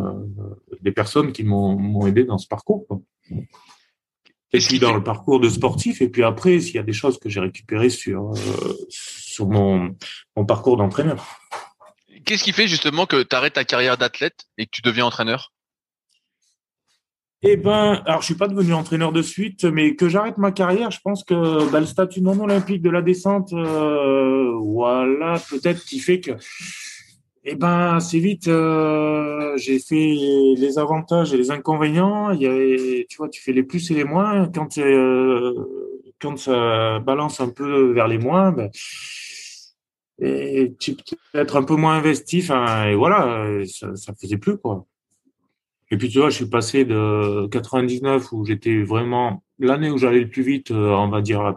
des personnes qui m'ont aidé dans ce parcours. Quoi. Et puis dans le parcours de sportif, et puis après, s'il y a des choses que j'ai récupérées sur euh, sur mon, mon parcours d'entraîneur. Qu'est-ce qui fait justement que tu arrêtes ta carrière d'athlète et que tu deviens entraîneur? Eh ben, alors je suis pas devenu entraîneur de suite, mais que j'arrête ma carrière, je pense que bah, le statut non olympique de la descente, euh, voilà, peut-être qui fait que, eh ben, assez vite, euh, j'ai fait les avantages et les inconvénients. Il y avait, tu vois, tu fais les plus et les moins. Quand euh, quand ça balance un peu vers les moins, ben, tu peux être un peu moins investi. Enfin, et voilà, ça, ça faisait plus quoi. Et puis, tu vois, je suis passé de 99 où j'étais vraiment l'année où j'allais le plus vite, euh, on va dire,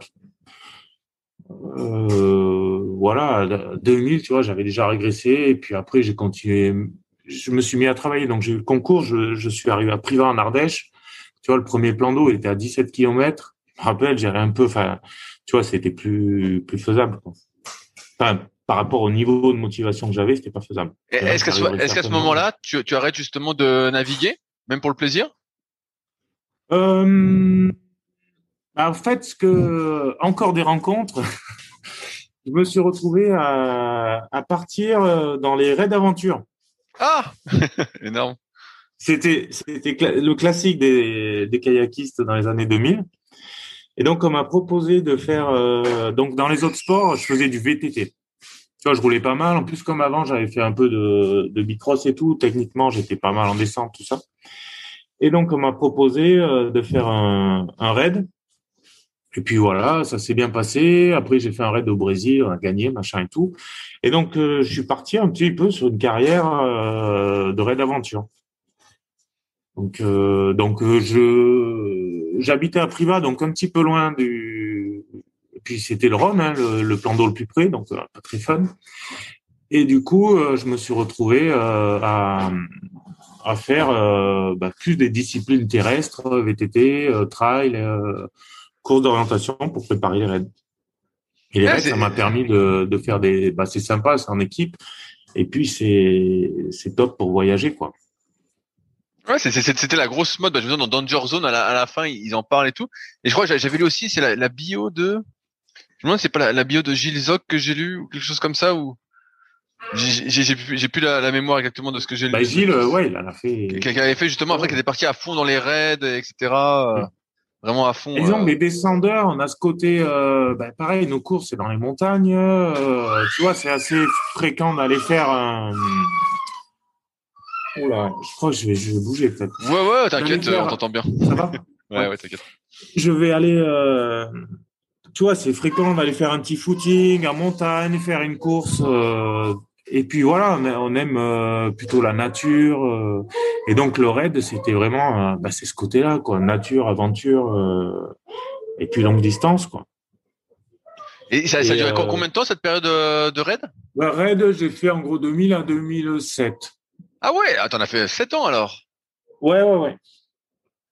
euh, voilà, 2000, tu vois, j'avais déjà régressé. Et puis après, j'ai continué. Je me suis mis à travailler. Donc, j'ai eu le concours. Je, je suis arrivé à Privas en Ardèche. Tu vois, le premier plan d'eau était à 17 km. Je me rappelle, j'avais un peu, enfin, tu vois, c'était plus, plus faisable. Enfin, par rapport au niveau de motivation que j'avais, c'était pas faisable. Est-ce qu'à ce, moment-là, tu, arrêtes justement de naviguer, même pour le plaisir? Euh, bah, En fait, ce que encore des rencontres. (laughs) je me suis retrouvé à, partir euh, dans les raids d'aventure. Ah, (laughs) énorme. C'était c'était le classique des, des kayakistes dans les années 2000. Et donc on m'a proposé de faire euh, donc dans les autres sports, je faisais du VTT tu vois, je roulais pas mal. En plus, comme avant, j'avais fait un peu de, de bicross et tout. Techniquement, j'étais pas mal en descente, tout ça. Et donc, on m'a proposé euh, de faire un, un raid. Et puis voilà, ça s'est bien passé. Après, j'ai fait un raid au Brésil, on a gagné, machin et tout. Et donc, euh, je suis parti un petit peu sur une carrière euh, de raid aventure. Donc, donc je j'habitais à Privas, donc un petit peu loin du puis c'était le Rhum, hein, le, plan d'eau le plus près, donc euh, pas très fun. Et du coup, euh, je me suis retrouvé euh, à, à faire bah, plus des disciplines terrestres, VTT, trail, course d'orientation pour préparer les raids. Et les raids, ça m'a permis de, de faire des. Bah, c'est sympa, c'est en équipe. Et puis c'est top pour voyager, quoi. Ouais, c'était la grosse mode. Bah, je me dans Danger Zone à la, fin, ils en parlent et tout. Et je crois que j'avais lu aussi, c'est la, la, bio de. Je me demande, c'est pas la, bio de Gilles Zoc que j'ai lu ou quelque chose comme ça ou. J'ai plus la, la, mémoire exactement de ce que j'ai lu. Bah, Gilles, ouais, il en a fait. Qui avait fait justement après, qui était parti à fond dans les raids, etc. vraiment à fond. Disons, euh... les descendeurs, on a ce côté, euh, bah, pareil, nos courses, c'est dans les montagnes. Euh, tu vois, c'est assez fréquent d'aller faire un. Oula, je crois que je vais, je vais bouger peut-être. Ouais, ouais, t'inquiète, on t'entend bien. Ça va? Ouais, ouais, t'inquiète. Je vais aller. Euh, tu vois, c'est fréquent d'aller faire un petit footing en montagne, faire une course. Euh, et puis voilà, on aime euh, plutôt la nature. Euh, et donc le raid, c'était vraiment, bah, c'est ce côté-là, quoi, nature, aventure, et puis longue distance, quoi. Et ça, ça a duré combien de temps cette période de raid? Bah, Raid, j'ai fait en gros 2000 à 2007. Ah ouais, ah, t'en as fait 7 ans alors. Ouais, ouais, ouais.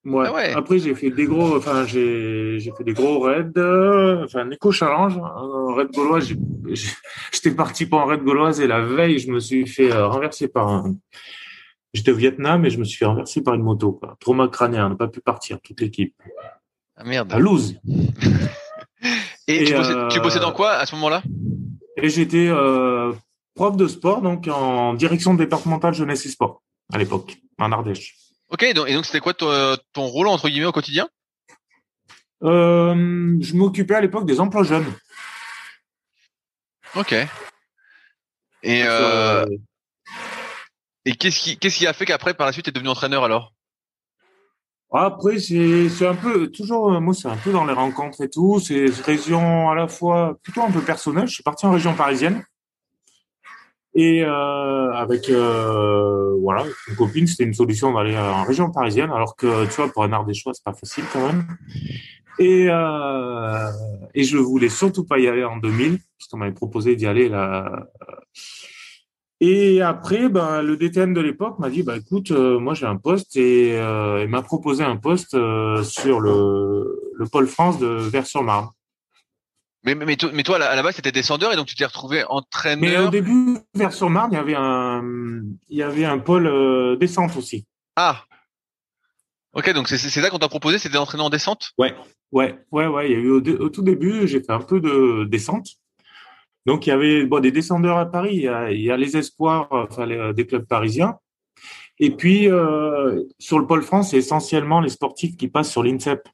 Ah ouais. Après, j'ai fait des gros, enfin, j'ai, j'ai fait des gros raids, euh, enfin, un éco challenge, un raid gaulois. (laughs) J'étais parti pour un raid gauloise et la veille, je me suis fait euh, renverser par un. J'étais au Vietnam et je me suis fait renverser par une moto. Quoi. Trauma crânien, on n'a pas pu partir, toute l'équipe. Ah merde. À Louz. (laughs) et, tu, bossais, tu, bossais, dans quoi à ce moment-là? Et j'étais euh, prof de sport, donc en direction départementale jeunesse et sport à l'époque, en Ardèche. Ok, et donc c'était quoi ton, ton, rôle entre guillemets au quotidien? Euh, Je m'occupais à l'époque des emplois jeunes. Ok. Et, euh, et qu'est-ce qui, qu'est-ce qui a fait qu'après, par la suite, tu es devenu entraîneur alors? Après, c'est, c'est un peu, toujours, moi, c'est un peu dans les rencontres et tout. C'est une région à la fois plutôt un peu personnelle. Je suis parti en région parisienne. Et euh, avec euh, voilà une copine, c'était une solution d'aller en région parisienne, alors que tu vois pour un art des choix c'est pas facile quand même. Et euh, et je voulais surtout pas y aller en 2000 puisqu'on m'avait proposé d'y aller là. Et après, ben le DTN de l'époque m'a dit bah écoute, euh, moi j'ai un poste et euh, il m'a proposé un poste euh, sur le le pôle France de Vers-sur-Marne. Mais, mais, mais, toi, à la base, c'était descendeur et donc tu t'es retrouvé entraîneur. Mais au début, vers sur Marne, il y avait un, il y avait un pôle euh, descente aussi. Ah. Ok, donc c'est ça qu'on t'a proposé, c'était d'entraîner en descente? Ouais, ouais, ouais, ouais. Il y a eu au, tout début, j'ai fait un peu de descente. Donc il y avait bon, des descendeurs à Paris. Il y a, il y a les espoirs, enfin les, des clubs parisiens. Et puis euh, sur le pôle France, c'est essentiellement les sportifs qui passent sur l'INSEP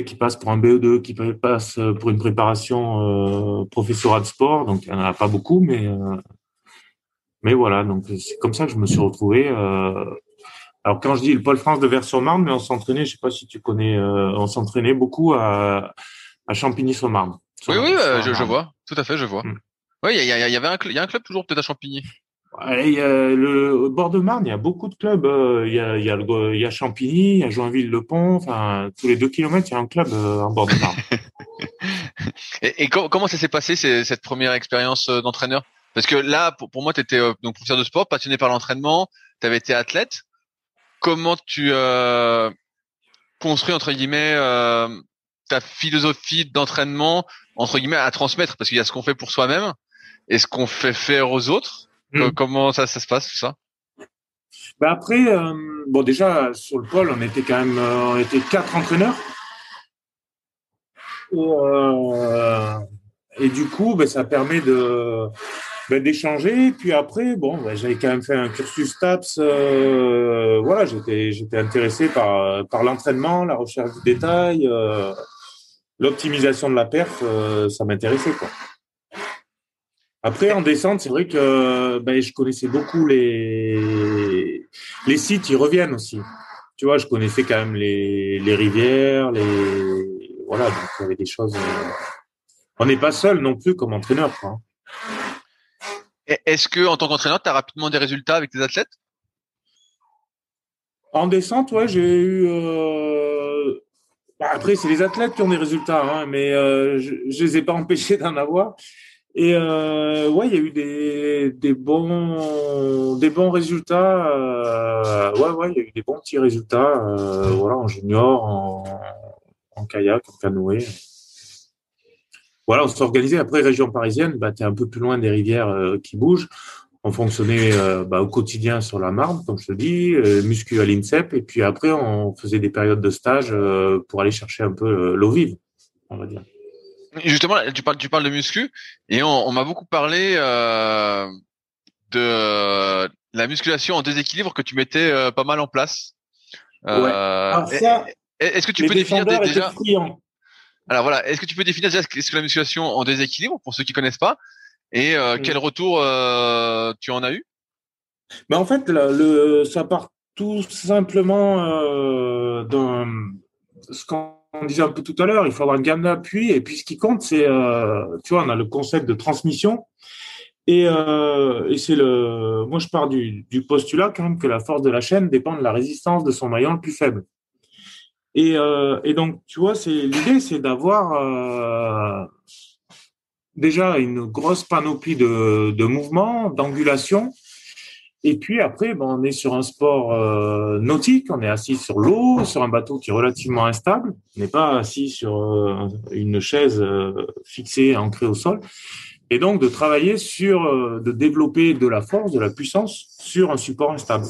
qui passe pour un BE2, qui passe pour une préparation euh, professorat de sport. Donc, il n'y en a pas beaucoup, mais, euh, mais voilà. Donc, c'est comme ça que je me suis retrouvé. Euh, alors, quand je dis le Pôle France de Vers-sur-Marne, mais on s'entraînait, je sais pas si tu connais, euh, on s'entraînait beaucoup à, à Champigny-sur-Marne. Oui, oui, je, je, vois. Tout à fait, je vois. Hmm. Oui, il y, y, y, avait un, il y a un club toujours peut-être à Champigny. Il y a le bord de Marne, il y a beaucoup de clubs. Euh, il y a, il y a, il y a Champigny, il y a Joinville-le-Pont. Enfin, tous les deux kilomètres, il y a un club euh, en bord de Marne. (laughs) et, et comment ça s'est passé cette première expérience euh, d'entraîneur? Parce que là, pour, pour moi, tu étais donc professeur de sport, passionné par l'entraînement, tu avais été athlète. Comment tu euh, construis entre guillemets ta philosophie d'entraînement entre guillemets à transmettre? Parce qu'il y a ce qu'on fait pour soi-même et ce qu'on fait faire aux autres. Hmm. Comment ça, ça se passe tout ça? Bah après, euh, bon déjà sur le pôle, on était quand même, euh, on était quatre entraîneurs. Et, euh, et du coup, bah, ça permet de bah, d'échanger. Puis après, bon, j'avais quand même fait un cursus TAPS. voilà, j'étais j'étais intéressé par par l'entraînement, la recherche du détail, l'optimisation de la perf. ça m'intéressait quoi. Après, en descente, c'est vrai que ben, je connaissais beaucoup les, les sites, ils reviennent aussi. Tu vois, je connaissais quand même les, les rivières, les. Voilà, donc il y avait des choses. Euh, on n'est pas seul non plus comme entraîneur. Quoi. Est-ce que en tant qu'entraîneur, tu as rapidement des résultats avec tes athlètes? En descente, ouais, j'ai eu. Euh... Bah, après, c'est les athlètes qui ont des résultats, hein, mais euh, je, je les ai pas (laughs) empêchés d'en avoir. Et euh, ouais, il y a eu des, des bons des bons résultats. Euh, ouais, ouais, il y a eu des bons petits résultats. Euh, voilà, en junior, en, en kayak, en canoë. Voilà, on s'est organisé. Après, région parisienne, bah, tu es un peu plus loin des rivières euh, qui bougent. on fonctionnait euh, bah, au quotidien sur la marbre, comme je te dis, euh, muscu à l'INSEP, et puis après, on faisait des périodes de stage pour aller chercher un peu l'eau vive, on va dire. Justement, tu parles, tu parles de muscu, et on, m'a beaucoup parlé de la musculation en déséquilibre que tu mettais pas mal en place. Ouais. est-ce que tu peux définir déjà Alors voilà, est-ce que tu peux définir déjà ce que la musculation en déséquilibre pour ceux qui connaissent pas et euh, mm. quel retour euh, tu en as eu? Ben En fait, le, ça part tout simplement euh, dans ce qu'on disait un peu tout à l'heure. Il faut avoir une gamme d'appui. Et puis, ce qui compte, c'est, euh, tu vois, on a le concept de transmission. Et, euh, c'est le, moi, je pars du, postulat quand même que la force de la chaîne dépend de la résistance de son maillon le plus faible. Et, euh, donc, tu vois, c'est l'idée, c'est d'avoir déjà une grosse panoplie de, de mouvements, d'angulation. Et puis après, ben, on est sur un sport euh, nautique, on est assis sur l'eau, sur un bateau qui est relativement instable, on n'est pas assis sur euh, une chaise euh, fixée, ancrée au sol. Et donc de travailler sur, de développer de la force, de la puissance sur un support instable.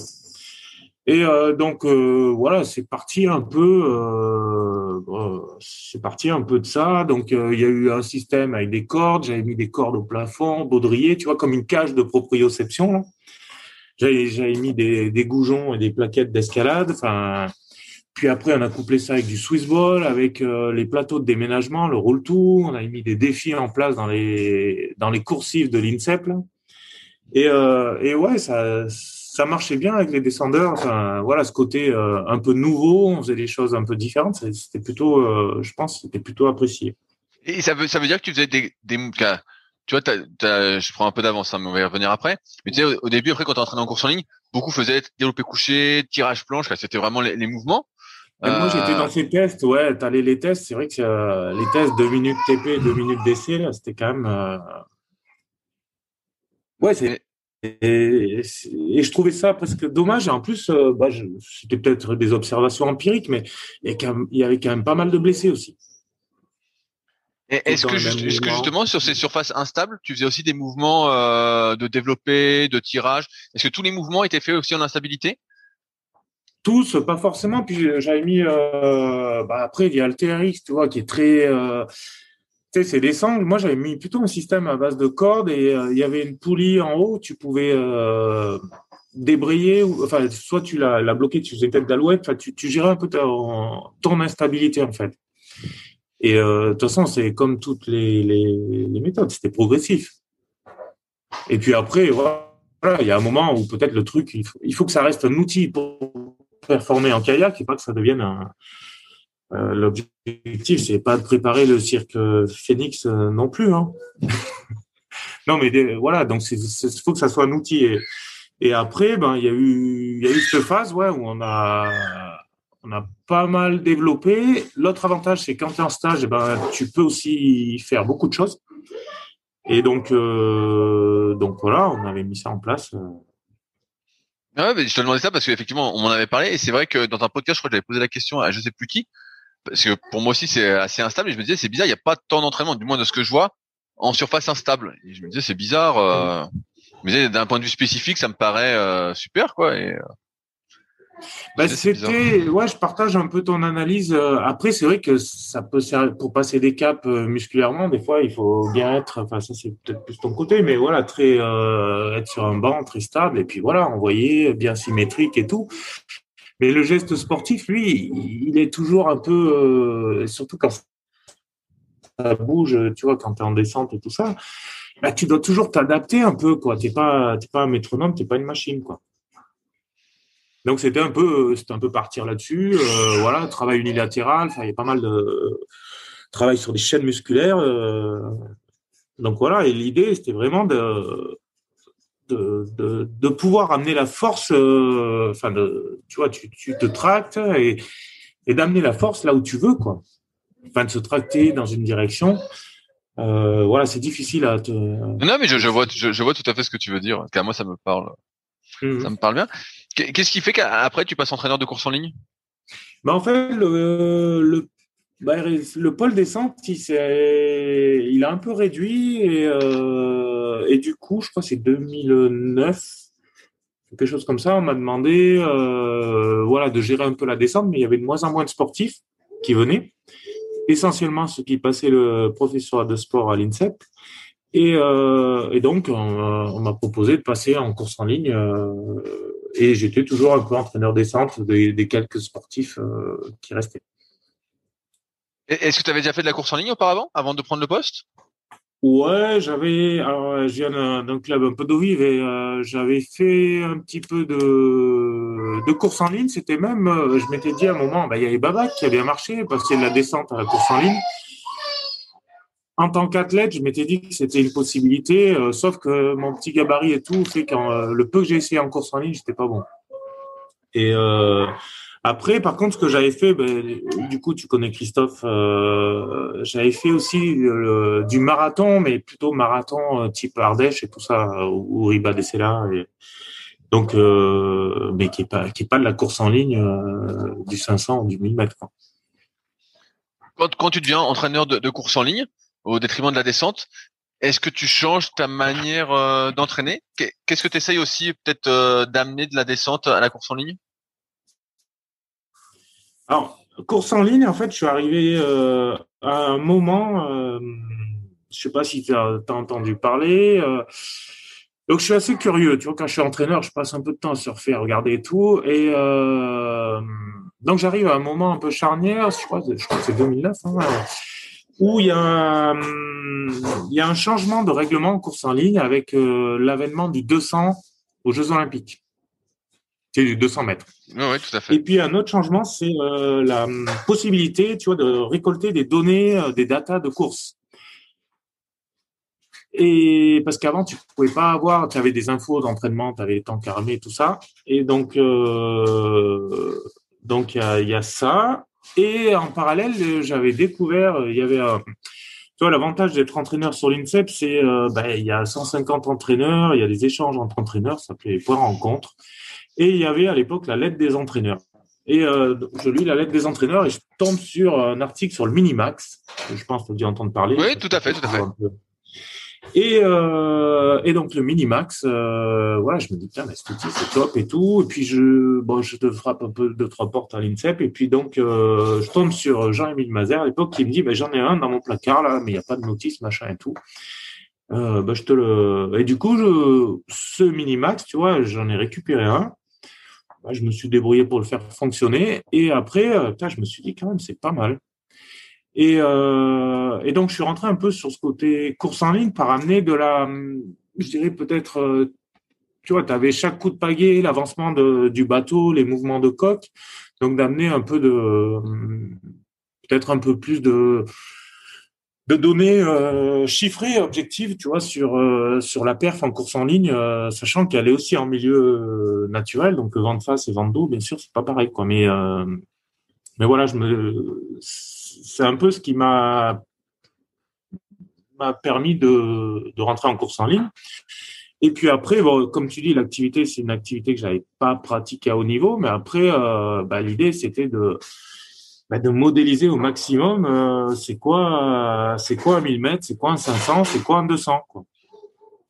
Et euh, donc euh, voilà, c'est parti un peu, euh, c'est parti un peu de ça. Donc il y a eu un système avec des cordes. J'avais mis des cordes au plafond, baudrier, tu vois, comme une cage de proprioception. J'avais mis des, goujons et des plaquettes d'escalade. Enfin, puis après on a couplé ça avec du Swiss ball, avec les plateaux de déménagement, le roll tout. On a mis des défis en place dans les dans les coursives de l'INSEP. Et, et ouais, ça marchait bien avec les descendeurs. Voilà, ce côté euh, un peu nouveau, on faisait des choses un peu différentes. C'était plutôt, euh, je pense, c'était plutôt apprécié. Et ça veut, ça veut dire que tu faisais des, des tu vois, je prends un peu d'avance, hein, mais on va y revenir après. Mais tu sais, au, début, après, quand tu entraîné en course en ligne, beaucoup faisaient développer couché, tirage planche. C'était vraiment les, mouvements. Moi, j'étais dans euh, ces tests. Ouais, t'allais les tests. C'est vrai que les tests 2 minutes TP, 2 minutes DC, là, c'était quand même. Ouais, c'est et, je trouvais ça presque dommage. Et en plus, euh, bah, c'était peut-être des observations empiriques, mais il y avait quand même pas mal de blessés aussi. Est-ce que, justement sur ces surfaces instables, tu faisais aussi des mouvements euh, de développer, de tirage? Est-ce que tous les mouvements étaient faits aussi en instabilité? Tous, pas forcément. Puis j'avais mis euh, bah, après il y a Alterix, tu vois, qui est très sais, c'est des sangles. Moi, j'avais mis plutôt un système à base de cordes et euh, il y avait une poulie en haut. Tu pouvais euh, débrayer, ou, enfin, soit tu la bloqué, tu faisais tête d'alouette. Enfin, tu, tu gérais un peu ton instabilité en fait. Et euh, de toute façon, c'est comme toutes les, méthodes, c'était progressif. Et puis après, voilà, il y a un moment où peut-être le truc, il faut, que ça reste un outil pour performer en kayak et pas que ça devienne un, euh, l'objectif, c'est pas de préparer le cirque Phoenix euh, non plus. Hein. (laughs) non, mais voilà, donc il faut que ça soit un outil. Et, et après, ben il y a eu y a eu cette phase ouais où on a on a pas mal développé. L'autre avantage, c'est quand tu es en stage, eh ben tu peux aussi faire beaucoup de choses. Et donc euh, donc voilà, on avait mis ça en place. Ah ouais, je te demandais ça parce qu'effectivement, on m'en avait parlé et c'est vrai que dans un podcast, je crois que j'avais posé la question à je sais plus qui, parce que pour moi aussi c'est assez instable et je me disais c'est bizarre il n'y a pas tant d'entraînement du moins de ce que je vois en surface instable et je me disais c'est bizarre euh, mais d'un point de vue spécifique ça me paraît euh, super quoi euh, bah, c'était ouais je partage un peu ton analyse euh, après c'est vrai que ça peut servir pour passer des caps musculairement des fois il faut bien être enfin ça c'est peut-être plus ton côté mais voilà très être sur un banc très stable et puis voilà envoyer bien symétrique et tout mais le geste sportif, lui, il est toujours un peu, euh, surtout quand ça bouge, tu vois, quand tu es en descente et tout ça, bah, tu dois toujours t'adapter un peu, quoi. Tu n'es pas, pas un métronome, tu n'es pas une machine, quoi. Donc c'était un peu, c'était un peu partir là-dessus. Euh, voilà, travail unilatéral. il y a pas mal de travail sur des chaînes musculaires. Euh. donc voilà, et l'idée c'était vraiment de de, de, pouvoir amener la force, euh, enfin, de, tu vois, tu, tu te tractes et, et d'amener la force là où tu veux, quoi. Enfin, de se tracter dans une direction. Euh, voilà, c'est difficile à te. Non, mais je, je vois, je, vois tout à fait ce que tu veux dire. Car moi, ça me parle, mhm. ça me parle bien. Qu'est-ce qui fait qu'après tu passes entraîneur de course en ligne? Bah en fait, le, le bah, le pôle descente, il, il a un peu réduit et, euh, et du coup, je crois que c'est 2009, quelque chose comme ça, on m'a demandé euh, voilà, de gérer un peu la descente, mais il y avait de moins en moins de sportifs qui venaient, essentiellement ceux qui passaient le professeur de sport à l'INSEP. Et, euh, et donc, on, m'a proposé de passer en course en ligne. Euh, et j'étais toujours un peu entraîneur descente des, des quelques sportifs euh, qui restaient. Est-ce que tu avais déjà fait de la course en ligne auparavant, avant de prendre le poste? Ouais, j'avais. Alors, je viens d'un club un peu d'eau vive et euh, j'avais fait un petit peu de, de course en ligne. C'était même, euh, je m'étais dit à un moment, bah, il y avait Babac qui a bien marché, passer de la descente à la course en ligne. En tant qu'athlète, je m'étais dit que c'était une possibilité, euh, sauf que mon petit gabarit et tout fait quand le peu que j'ai essayé en course en ligne, j'étais pas bon. Et après, par contre, ce que j'avais fait, ben, du coup, tu connais Christophe, euh, j'avais fait aussi du marathon, mais plutôt marathon euh, type Ardèche et tout ça, ou Riba des euh, mais qui est pas pas de la course en ligne euh, du 500 ou du 1000 mètres. Quand, quand tu deviens entraîneur de course en ligne, au détriment de la descente, est-ce que tu changes ta manière euh, d'entraîner? Qu'est-ce que tu essayes aussi peut-être d'amener de la descente à la course en ligne? Alors, course en ligne, en fait, je suis arrivé euh, à un moment, euh, je sais pas si tu as, entendu parler. Euh, donc, je suis assez curieux. Tu vois, quand je suis entraîneur, je passe un peu de temps à surfer, à regarder tout. Et euh, donc, j'arrive à un moment un peu charnière, je crois, je crois que c'est 2009, hein, où il y, a, il y a un changement de règlement en course en ligne avec l'avènement du 200 aux Jeux Olympiques c'est du 200 mètres. Oui, tout à fait. Et puis un autre changement, c'est euh, la possibilité, tu vois, de récolter des données, euh, des datas de course. Et parce qu'avant, tu pouvais pas avoir, tu avais des infos d'entraînement, tu avais les temps carmés, tout ça. Et donc, euh, donc il y a, y a, ça. Et en parallèle, j'avais découvert, il y avait un, tu vois, l'avantage d'être entraîneur sur l'INSEP, c'est, ben, il y a 150 entraîneurs, il y a des échanges entre entraîneurs, ça s'appelait Point Rencontre. Et il y avait à l'époque la lettre des entraîneurs. Et euh, je lis la lettre des entraîneurs et je tombe sur un article sur le Minimax. Je pense que tu as dû entendre parler. Oui, tout à fait, tout à fait. Et, euh, et donc le Minimax, euh, voilà, je me dis tiens, mais cet outil c'est top et tout. Et puis je, bon, je te frappe un peu de trois portes à l'INSEP. Et puis donc euh, je tombe sur Jean-Émile Mazer à l'époque qui me dit, ben j'en ai un dans mon placard là, mais il n'y a pas de notice machin et tout. Ben, je te le. Et du coup, je, ce Minimax, tu vois, j'en ai récupéré un je me suis débrouillé pour le faire fonctionner. Et après, euh, je me suis dit quand même, c'est pas mal. Et, euh, et, donc, je suis rentré un peu sur ce côté course en ligne par amener de la, je dirais peut-être, euh, tu vois, tu avais chaque coup de pagaie, l'avancement du bateau, les mouvements de coque. Donc, d'amener un peu de, peut-être un peu plus de, données euh, chiffrées, objectives, tu vois, sur euh, sur la perf en course en ligne, euh, sachant qu'elle est aussi en milieu euh, naturel, donc vent de face et vent d'eau, bien sûr, c'est pas pareil, quoi. Mais mais voilà, je me, c'est un peu ce qui m'a permis de rentrer en course en ligne. Et puis après, comme tu dis, l'activité, c'est une activité que j'avais pas pratiquée à haut niveau, mais après, bah, l'idée, c'était de bah, de modéliser au maximum euh, c'est quoi quoi un 1000 mètres, c'est quoi un 500, c'est quoi un 200 quoi.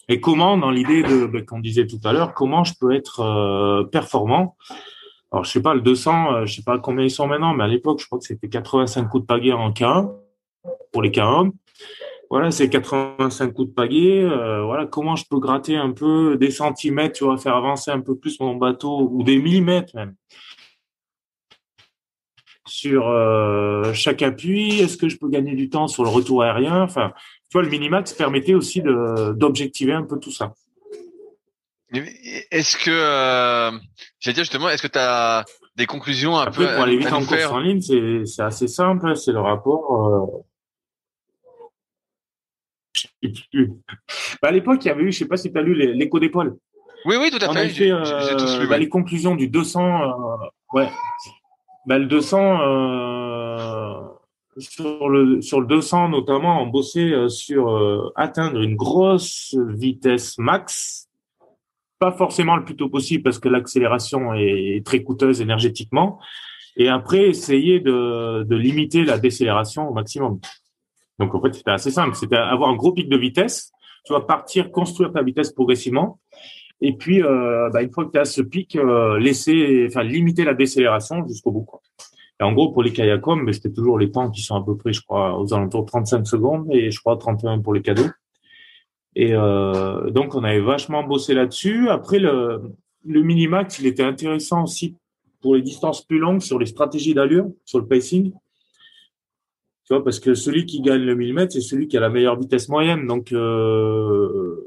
Et comment dans l'idée bah, qu'on disait tout à l'heure, comment je peux être euh, performant Alors je sais pas le 200, euh, je sais pas combien ils sont maintenant, mais à l'époque je crois que c'était 85 coups de pagaie en K1 pour les K1. Voilà, c'est 85 coups de pagaie. voilà, comment je peux gratter un peu des centimètres, tu vois, faire avancer un peu plus mon bateau ou des millimètres même sur euh, chaque appui Est-ce que je peux gagner du temps sur le retour aérien? Enfin, tu vois, le Minimax permettait aussi d'objectiver un peu tout ça. Est-ce que, euh, j'allais dire justement, est-ce que tu as des conclusions un peu pour aller vite en course en ligne, c'est assez simple. Hein, c'est le rapport. Euh... (laughs) Bah, à l'époque, il y avait eu, je sais pas si tu as lu l'écho d'épaule. Oui, oui, tout à fait. fait euh, bah, les conclusions du 200. Euh, ouais, bah, le 200, euh, sur, le, sur le 200 notamment, on bossait sur euh, atteindre une grosse vitesse max, pas forcément le plus tôt possible parce que l'accélération est très coûteuse énergétiquement. et après essayer de, de limiter la décélération au maximum. Donc en fait, c'était assez simple. C'était avoir un gros pic de vitesse, tu vas partir, construire ta vitesse progressivement, et puis euh, bah, une fois que tu as ce pic, euh, laisser, enfin limiter la décélération jusqu'au bout. Et en gros, pour les kayakums, c'était toujours les temps qui sont à peu près, je crois, aux alentours de 35 secondes, et je crois 31 pour les cadeaux. Et euh, donc, on avait vachement bossé là-dessus. Après, le, le minimax, il était intéressant aussi pour les distances plus longues sur les stratégies d'allure, sur le pacing. Tu vois, parce que celui qui gagne le millimètre, c'est celui qui a la meilleure vitesse moyenne. Donc, euh,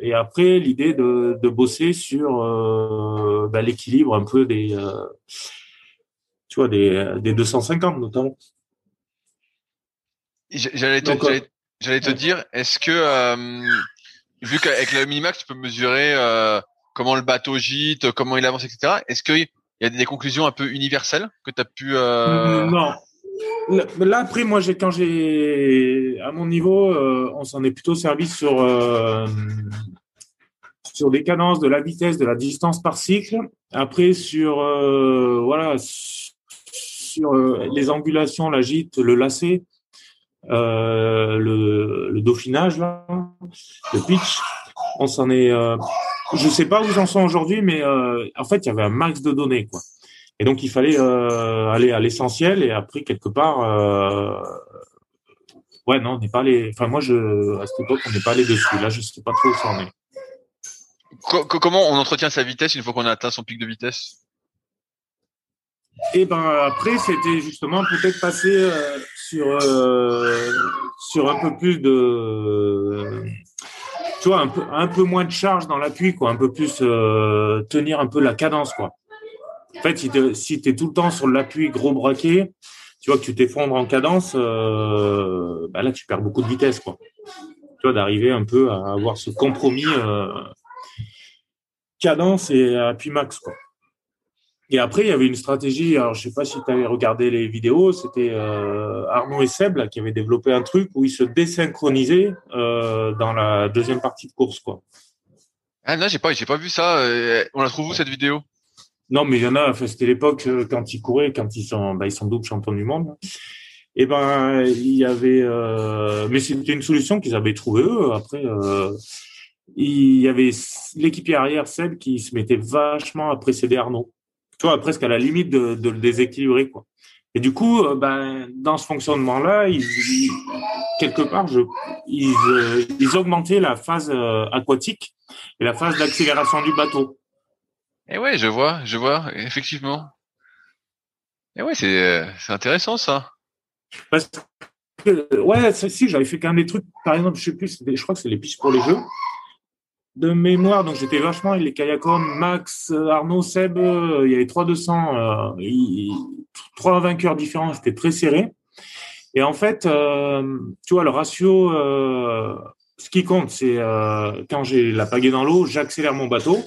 et après, l'idée de, de bosser sur euh, bah, l'équilibre un peu des, euh, tu vois, des, des 250 notamment. J'allais te, euh, j'allais te dire, est-ce que euh, vu qu'avec le minimax, tu peux mesurer euh, comment le bateau gîte, comment il avance, etc. Est-ce qu'il y a des conclusions un peu universelles que tu as pu euh... Non. Là après moi j'ai quand j'ai à mon niveau on s'en est plutôt servi sur sur des cadences de la vitesse de la distance par cycle après sur voilà sur les angulations la gîte le lacet euh, le, dauphinage, là, le pitch. On s'en est. Euh, je sais pas où ils en sont aujourd'hui, mais euh, en fait, il y avait un max de données, quoi. Et donc, il fallait euh, aller à l'essentiel et après, quelque part, ouais, non, on n'est pas allé. Enfin, moi, je, à cette époque, on n'est pas allé dessus. Là, je sais pas trop où ça en est. Comment on entretient sa vitesse une fois qu'on a atteint son pic de vitesse? Et ben après, c'était justement peut-être passer euh, sur euh, sur un peu plus de tu vois un peu un peu moins de charge dans l'appui quoi, un peu plus euh, tenir un peu la cadence quoi. En fait, si tu si es tout le temps sur l'appui gros braqué, tu vois que tu t'effondres en cadence, euh, bah là tu perds beaucoup de vitesse quoi. Tu vois d'arriver un peu à avoir ce compromis euh, cadence et appui max quoi. Et après, il y avait une stratégie. Alors, je sais pas si tu avais regardé les vidéos. C'était euh, Arnaud et Seb là, qui avaient développé un truc où ils se désynchronisaient euh, dans la deuxième partie de course, quoi. Ah non, j'ai pas, j'ai pas vu ça. Euh, on la trouve où cette vidéo? Non, mais il y en a. C'était l'époque quand ils couraient, quand ils sont, bah, ils sont double champions du monde. Et ben, il y avait, euh, mais c'était une solution qu'ils avaient trouvée eux. Après, il y avait l'équipier arrière Seb qui se mettait vachement à précéder Arnaud tu vois, presque à la limite de, de le déséquilibrer, quoi. Et du coup, euh, ben, dans ce fonctionnement-là, ils, quelque part, je, ils, euh, ils augmentaient la phase euh, aquatique et la phase d'accélération du bateau. Et ouais, je vois, je vois, effectivement. Et ouais, c'est c'est intéressant ça. Parce que, ouais, si j'avais fait quand même des trucs, par exemple, je sais plus, je crois que c'est les pistes pour les jeux de mémoire, donc j'étais vachement avec les Kayakom, Max, Arnaud, Seb, euh, il y avait trois 200, euh, vainqueurs différents, c'était très serré. Et en fait, euh, tu vois, le ratio, euh, ce qui compte, c'est euh, quand j'ai la pagaie dans l'eau, j'accélère mon bateau.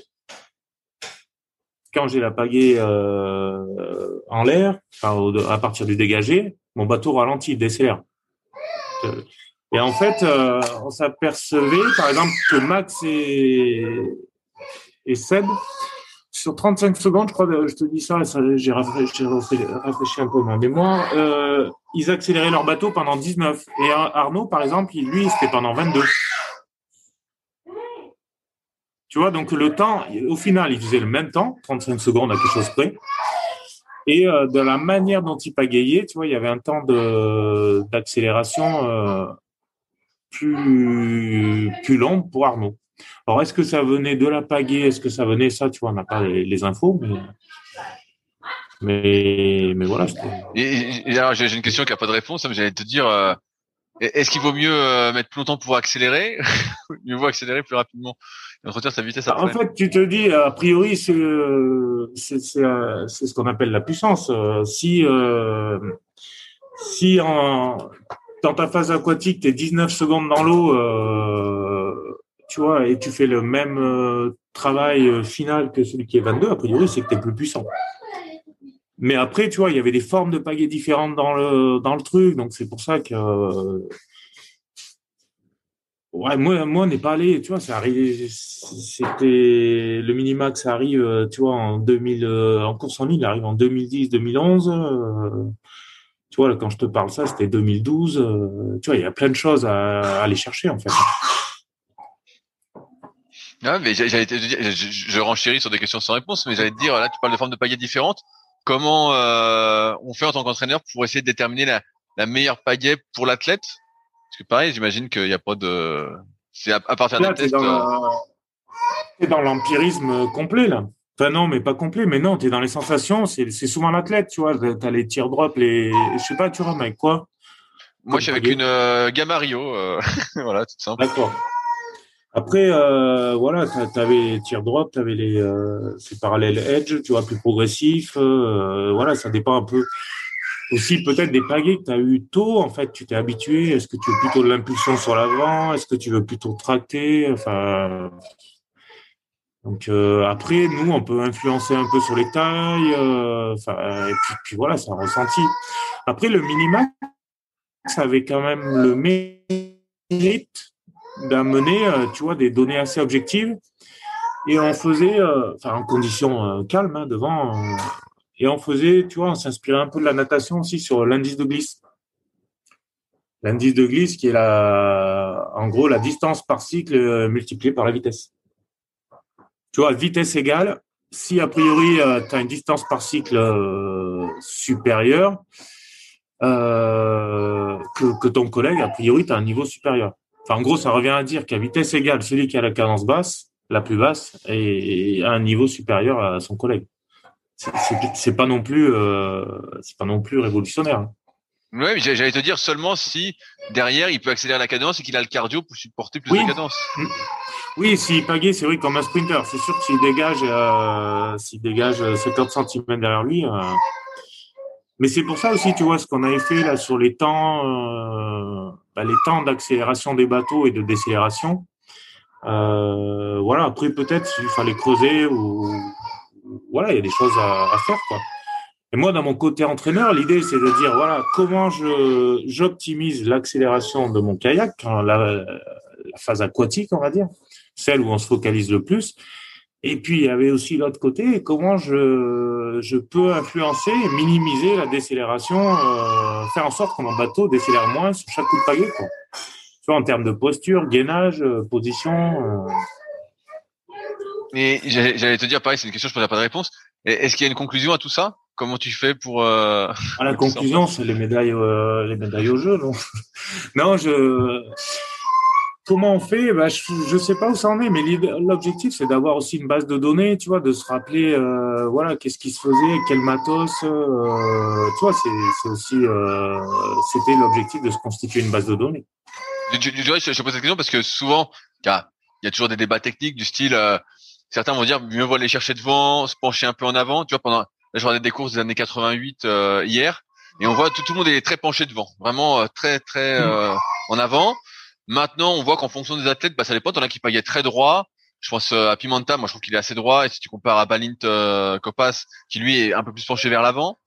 Quand j'ai la pagaie en l'air, à partir du dégagé, mon bateau ralentit, décélère. Et en fait, euh, on s'apercevait, par exemple, que Max et, et Seb, sur 35 secondes, je crois, je te dis ça, j'ai réfléchi, un peu ma mémoire, euh, ils accéléraient leur bateau pendant 19. Et Arnaud, par exemple, lui, c'était pendant 22. Tu vois, donc le temps, au final, il faisait le même temps, 35 secondes à quelque chose près. Et euh, de la manière dont il pagayait, tu vois, il y avait un temps d'accélération euh, plus, plus pour Arnaud. Alors, est-ce que ça venait de la pagaie? Est-ce que ça venait ça Tu vois, on n'a pas les, infos, mais. Mais, mais voilà. Et, alors, j'ai une question qui n'a pas de réponse, mais j'allais te dire, euh, est-ce qu'il vaut mieux euh, mettre plus longtemps pour accélérer (laughs) Mieux vaut accélérer plus rapidement? Et entretenir sa vitesse après En fait, tu te dis, a priori, c'est ce qu'on appelle la puissance. Si, euh, si en, dans ta phase aquatique, tu es 19 secondes dans l'eau, euh, tu vois, et tu fais le même euh, travail euh, final que celui qui est 22, a priori, c'est que tu es plus puissant. Mais après, tu vois, il y avait des formes de pagaies différentes dans le, dans le truc, donc c'est pour ça que. Ouais, moi, moi, on n'est pas allé, tu vois, c'était, le minimax ça arrive, tu vois, en 2000, euh, en course en ligne, il arrive en 2010, 2011, euh, tu vois, quand je te parle ça, c'était 2012, tu vois, il y a plein de choses à, aller chercher, en fait. Ah, mais j'allais te dire, je, je renchéris sur des questions sans réponse, mais j'allais te dire, là, tu parles de formes de pagaies différentes. Comment on fait en tant qu'entraîneur pour essayer de déterminer la, la meilleure pagaie pour l'athlète? Parce que pareil, j'imagine qu'il n'y a pas de. C'est à, partir. Dans, euh, dans l'empirisme complet là. Enfin non, mais pas complet. Mais non, tu es dans les sensations. C'est souvent l'athlète, tu vois. Tu as les tir drop, les. Je sais pas, tu vois, avec quoi Moi, je suis avec une euh, Gamma Rio. Euh, (laughs) voilà, tout simple. D'accord. Après, euh, voilà, tu avais les tir drop, tu avais les euh, ces parallèles edge, tu vois, plus progressif. voilà, ça dépend un peu aussi peut-être des pagaies que tu as eu tôt, en fait, tu t'es habitué. Est-ce que tu veux plutôt de l'impulsion sur l'avant Est-ce que tu veux plutôt tracter Enfin, donc euh, après, nous, on peut influencer un peu sur les tailles. Euh, et puis, voilà, c'est un ressenti. Après, le minimax avait quand même le mérite d'amener, euh, tu vois, des données assez objectives. Et on faisait, enfin, en conditions calmes, hein, devant, et on faisait, tu vois, on s'inspirait un peu de la natation aussi sur l'indice de glisse. L'indice de glisse qui est la, en gros, la distance par cycle euh, multipliée par la vitesse. Tu vois, vitesse égale, si a priori euh, tu as une distance par cycle euh, supérieure que, que, ton collègue, a priori, tu as un niveau supérieur. Enfin, en gros, ça revient à dire qu'à vitesse égale, celui qui a la cadence basse, la plus basse, et a un niveau supérieur à son collègue c'est pas non plus euh, c'est pas non plus révolutionnaire. Oui, j'allais te dire seulement si derrière il peut accélérer la cadence et qu'il a le cardio pour supporter plus de cadence. Mm. Oui, s'il pagaie, c'est vrai comme un sprinter. C'est sûr que s'il dégage, euh, s'il dégage 50 cm derrière lui. Euh... Mais c'est pour ça aussi, tu vois, ce qu'on avait fait là sur les temps, euh, bah, les temps d'accélération des bateaux et de décélération. Euh, voilà. Après, peut-être s'il fallait creuser ou voilà, il y a des choses à, faire, quoi. Et moi, dans mon côté entraîneur, l'idée, c'est de dire, voilà, comment j'optimise l'accélération de mon kayak, hein, la, phase aquatique, on va dire, celle où on se focalise le plus. Et puis, il y avait aussi l'autre côté, comment je, je peux influencer minimiser la décélération, euh, faire en sorte que mon bateau décélère moins sur chaque coup de pagaie, quoi. Soit en termes de posture, gainage, euh, position. Euh, mais j'allais te dire, pareil, c'est une question, je ne pas de réponse. Est-ce qu'il y a une conclusion à tout ça? Comment tu fais pour euh... ah, La (laughs) conclusion, c'est les médailles, euh, les médailles au jeu, non (laughs) Non, je. Comment on fait? Bah, Je ne sais pas où ça en est, mais l'objectif, c'est d'avoir aussi une base de données, tu vois, de se rappeler, euh, voilà, qu'est-ce qui se faisait, quel matos, tu vois, c'est aussi, c'était l'objectif de se constituer une base de données. Je, je, je, je pose cette question parce que souvent, il y a toujours des débats techniques du style certains vont dire mieux vaut aller chercher devant, se pencher un peu en avant. Tu vois, pendant la journée des courses des années 88 euh, hier, et on voit tout, tout le monde est très penché devant, vraiment euh, très très mm. euh, en avant. Maintenant, on voit qu'en fonction des athlètes, bah, ça dépend. T'en as qui pagaient très droit. Je pense à Pimenta, moi je trouve qu'il est assez droit. Et si tu compares à Balint euh, Copas, qui lui est un peu plus penché vers l'avant.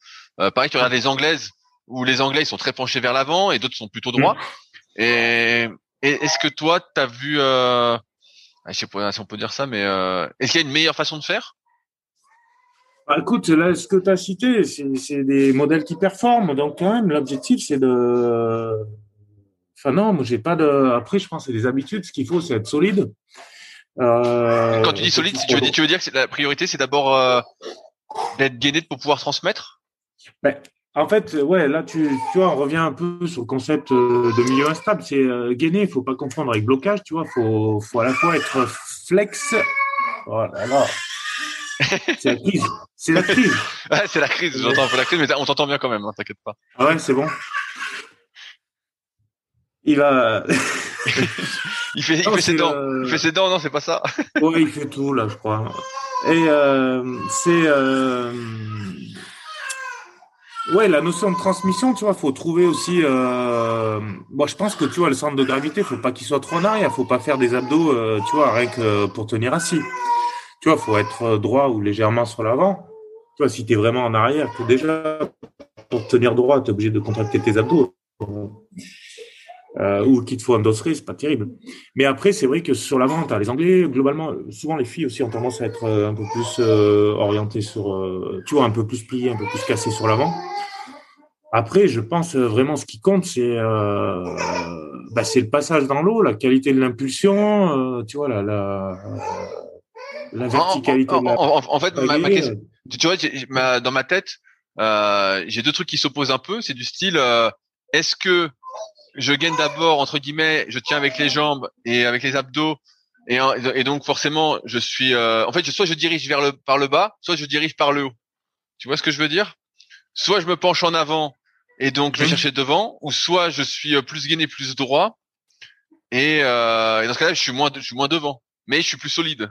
pareil, tu regardes les Anglaises, où les Anglais ils sont très penchés vers l'avant et d'autres sont plutôt droits. Mm. Et, et est-ce que toi, tu as vu ah, je sais pas si on peut dire ça, mais euh, est-ce qu'il y a une meilleure façon de faire? Bah, Écoute, là, ce que tu as cité, c'est des modèles qui performent. Donc, quand même, l'objectif, c'est de. Enfin, non, moi, j'ai pas de. Après, je pense que c'est des habitudes. Ce qu'il faut, c'est être solide. Euh... Quand tu dis solide, tu veux, dire, tu veux dire que la priorité, c'est d'abord euh, d'être gainé pour pouvoir transmettre? Ben, en fait, ouais, là, tu, tu vois, on revient un peu sur le concept euh, de milieu instable. C'est euh, gainer, il faut pas confondre avec blocage, tu vois. Faut, faut à la fois être flex. Voilà. C'est la crise. C'est la crise. (laughs) ouais, c'est la crise. J'entends un peu la crise, mais on t'entend bien quand même. Hein, T'inquiète pas. Ah ouais, c'est bon. Il va. (laughs) il fait, il fait ses dents. Il fait ses dents, non, c'est pas ça. (laughs) ouais, il fait tout là, je crois. Et euh, c'est. Euh Ouais, la notion de transmission, tu vois, faut trouver aussi. Euh... Bon, je pense que tu vois, le centre de gravité, faut pas qu'il soit trop en arrière, faut pas faire des abdos, euh, tu vois, rien que pour tenir assis. Tu vois, faut être droit ou légèrement sur l'avant. Tu vois, si tu es vraiment en arrière, déjà pour tenir droit, tu es obligé de contracter tes abdos. euh, ou qu'il te faut endosserer, c'est pas terrible. Mais après, c'est vrai que sur l'avant, les Anglais, globalement, souvent les filles aussi ont tendance à être euh, un peu plus euh, orientées sur, euh, tu vois, un peu plus pliées, un peu plus cassées sur l'avant. Après, je pense euh, vraiment ce qui compte, c'est euh, bah, c'est le passage dans l'eau, la qualité de l'impulsion, euh, tu vois, la, la verticalité. En, de la- en- en- en fait, ma, ma Allez, question, tu vois, ma- dans ma tête, euh, j'ai deux trucs qui s'opposent un peu. C'est du style, euh, est-ce que je gagne d'abord entre guillemets, je tiens avec les jambes et avec les abdos, et, donc forcément, je suis, euh, en fait, je- soit je dirige vers le par le bas, soit je dirige par le haut. Tu vois ce que je veux dire? Soit je me penche en avant et donc je vais chercher devant, ou soit je suis euh, plus gainé, plus droit, et, euh, et dans ce cas-là, je suis moins, je suis moins devant, mais je suis plus solide.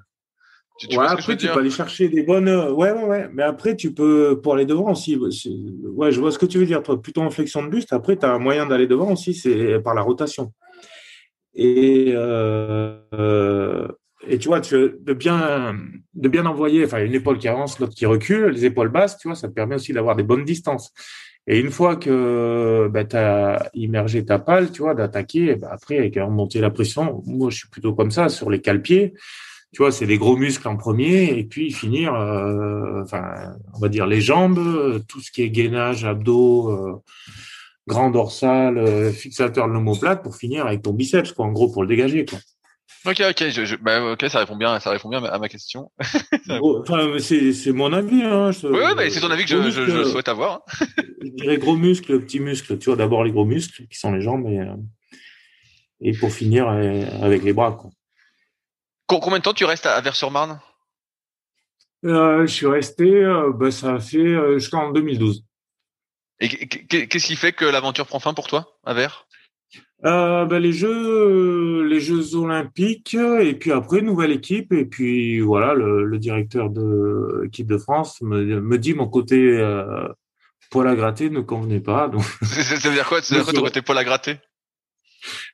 Tu, tu ouais, après, tu peux aller chercher des bonnes. euh, Ouais, ouais, ouais. Mais après, tu peux, pour aller devant aussi. Ouais, je vois ce que tu veux dire, toi. Plutôt en flexion de buste. Après, tu as un moyen d'aller devant aussi, c'est par la rotation. Et, euh, et tu vois, tu, de, bien, de bien envoyer, enfin, une épaule qui avance, l'autre qui recule, les épaules basses, tu vois, ça te permet aussi d'avoir des bonnes distances. Et une fois que bah, tu as immergé ta palle, tu vois, d'attaquer, bah, après, avec remonter la pression, moi, je suis plutôt comme ça, sur les cale-pieds tu vois, c'est des gros muscles en premier, et puis finir, euh, enfin, on va dire les jambes, tout ce qui est gainage, abdos, euh, grand dorsal, euh, fixateur de l'omoplate, pour finir avec ton biceps, quoi, en gros, pour le dégager, quoi. Ok, ok, je, je- bah, ok, ça répond bien, ça répond bien à ma question. (laughs) Enfin, c'est mon avis, hein. je- Oui, oui, bah, c'est ton avis que je, je souhaite avoir. hein. Je dirais gros muscles, petits muscles. Tu vois, d'abord les gros muscles, qui sont les jambes, et, euh, et pour finir euh, avec les bras, quoi. Com- Combien de temps tu restes à, Vers-sur-Marne? Euh, je suis resté, euh, bah, ça a fait euh, jusqu'en 2012. Et qu- qu- qu'est-ce qui fait que l'aventure prend fin pour toi, à Vers? Euh, ben, les jeux, les Jeux Olympiques, et puis après nouvelle équipe, et puis voilà, le, le directeur de l'équipe de France me, me dit mon côté euh, poil à gratter ne convenait pas. Donc (laughs) Ça veut dire quoi? Ça veut dire quoi ton côté poil à gratter?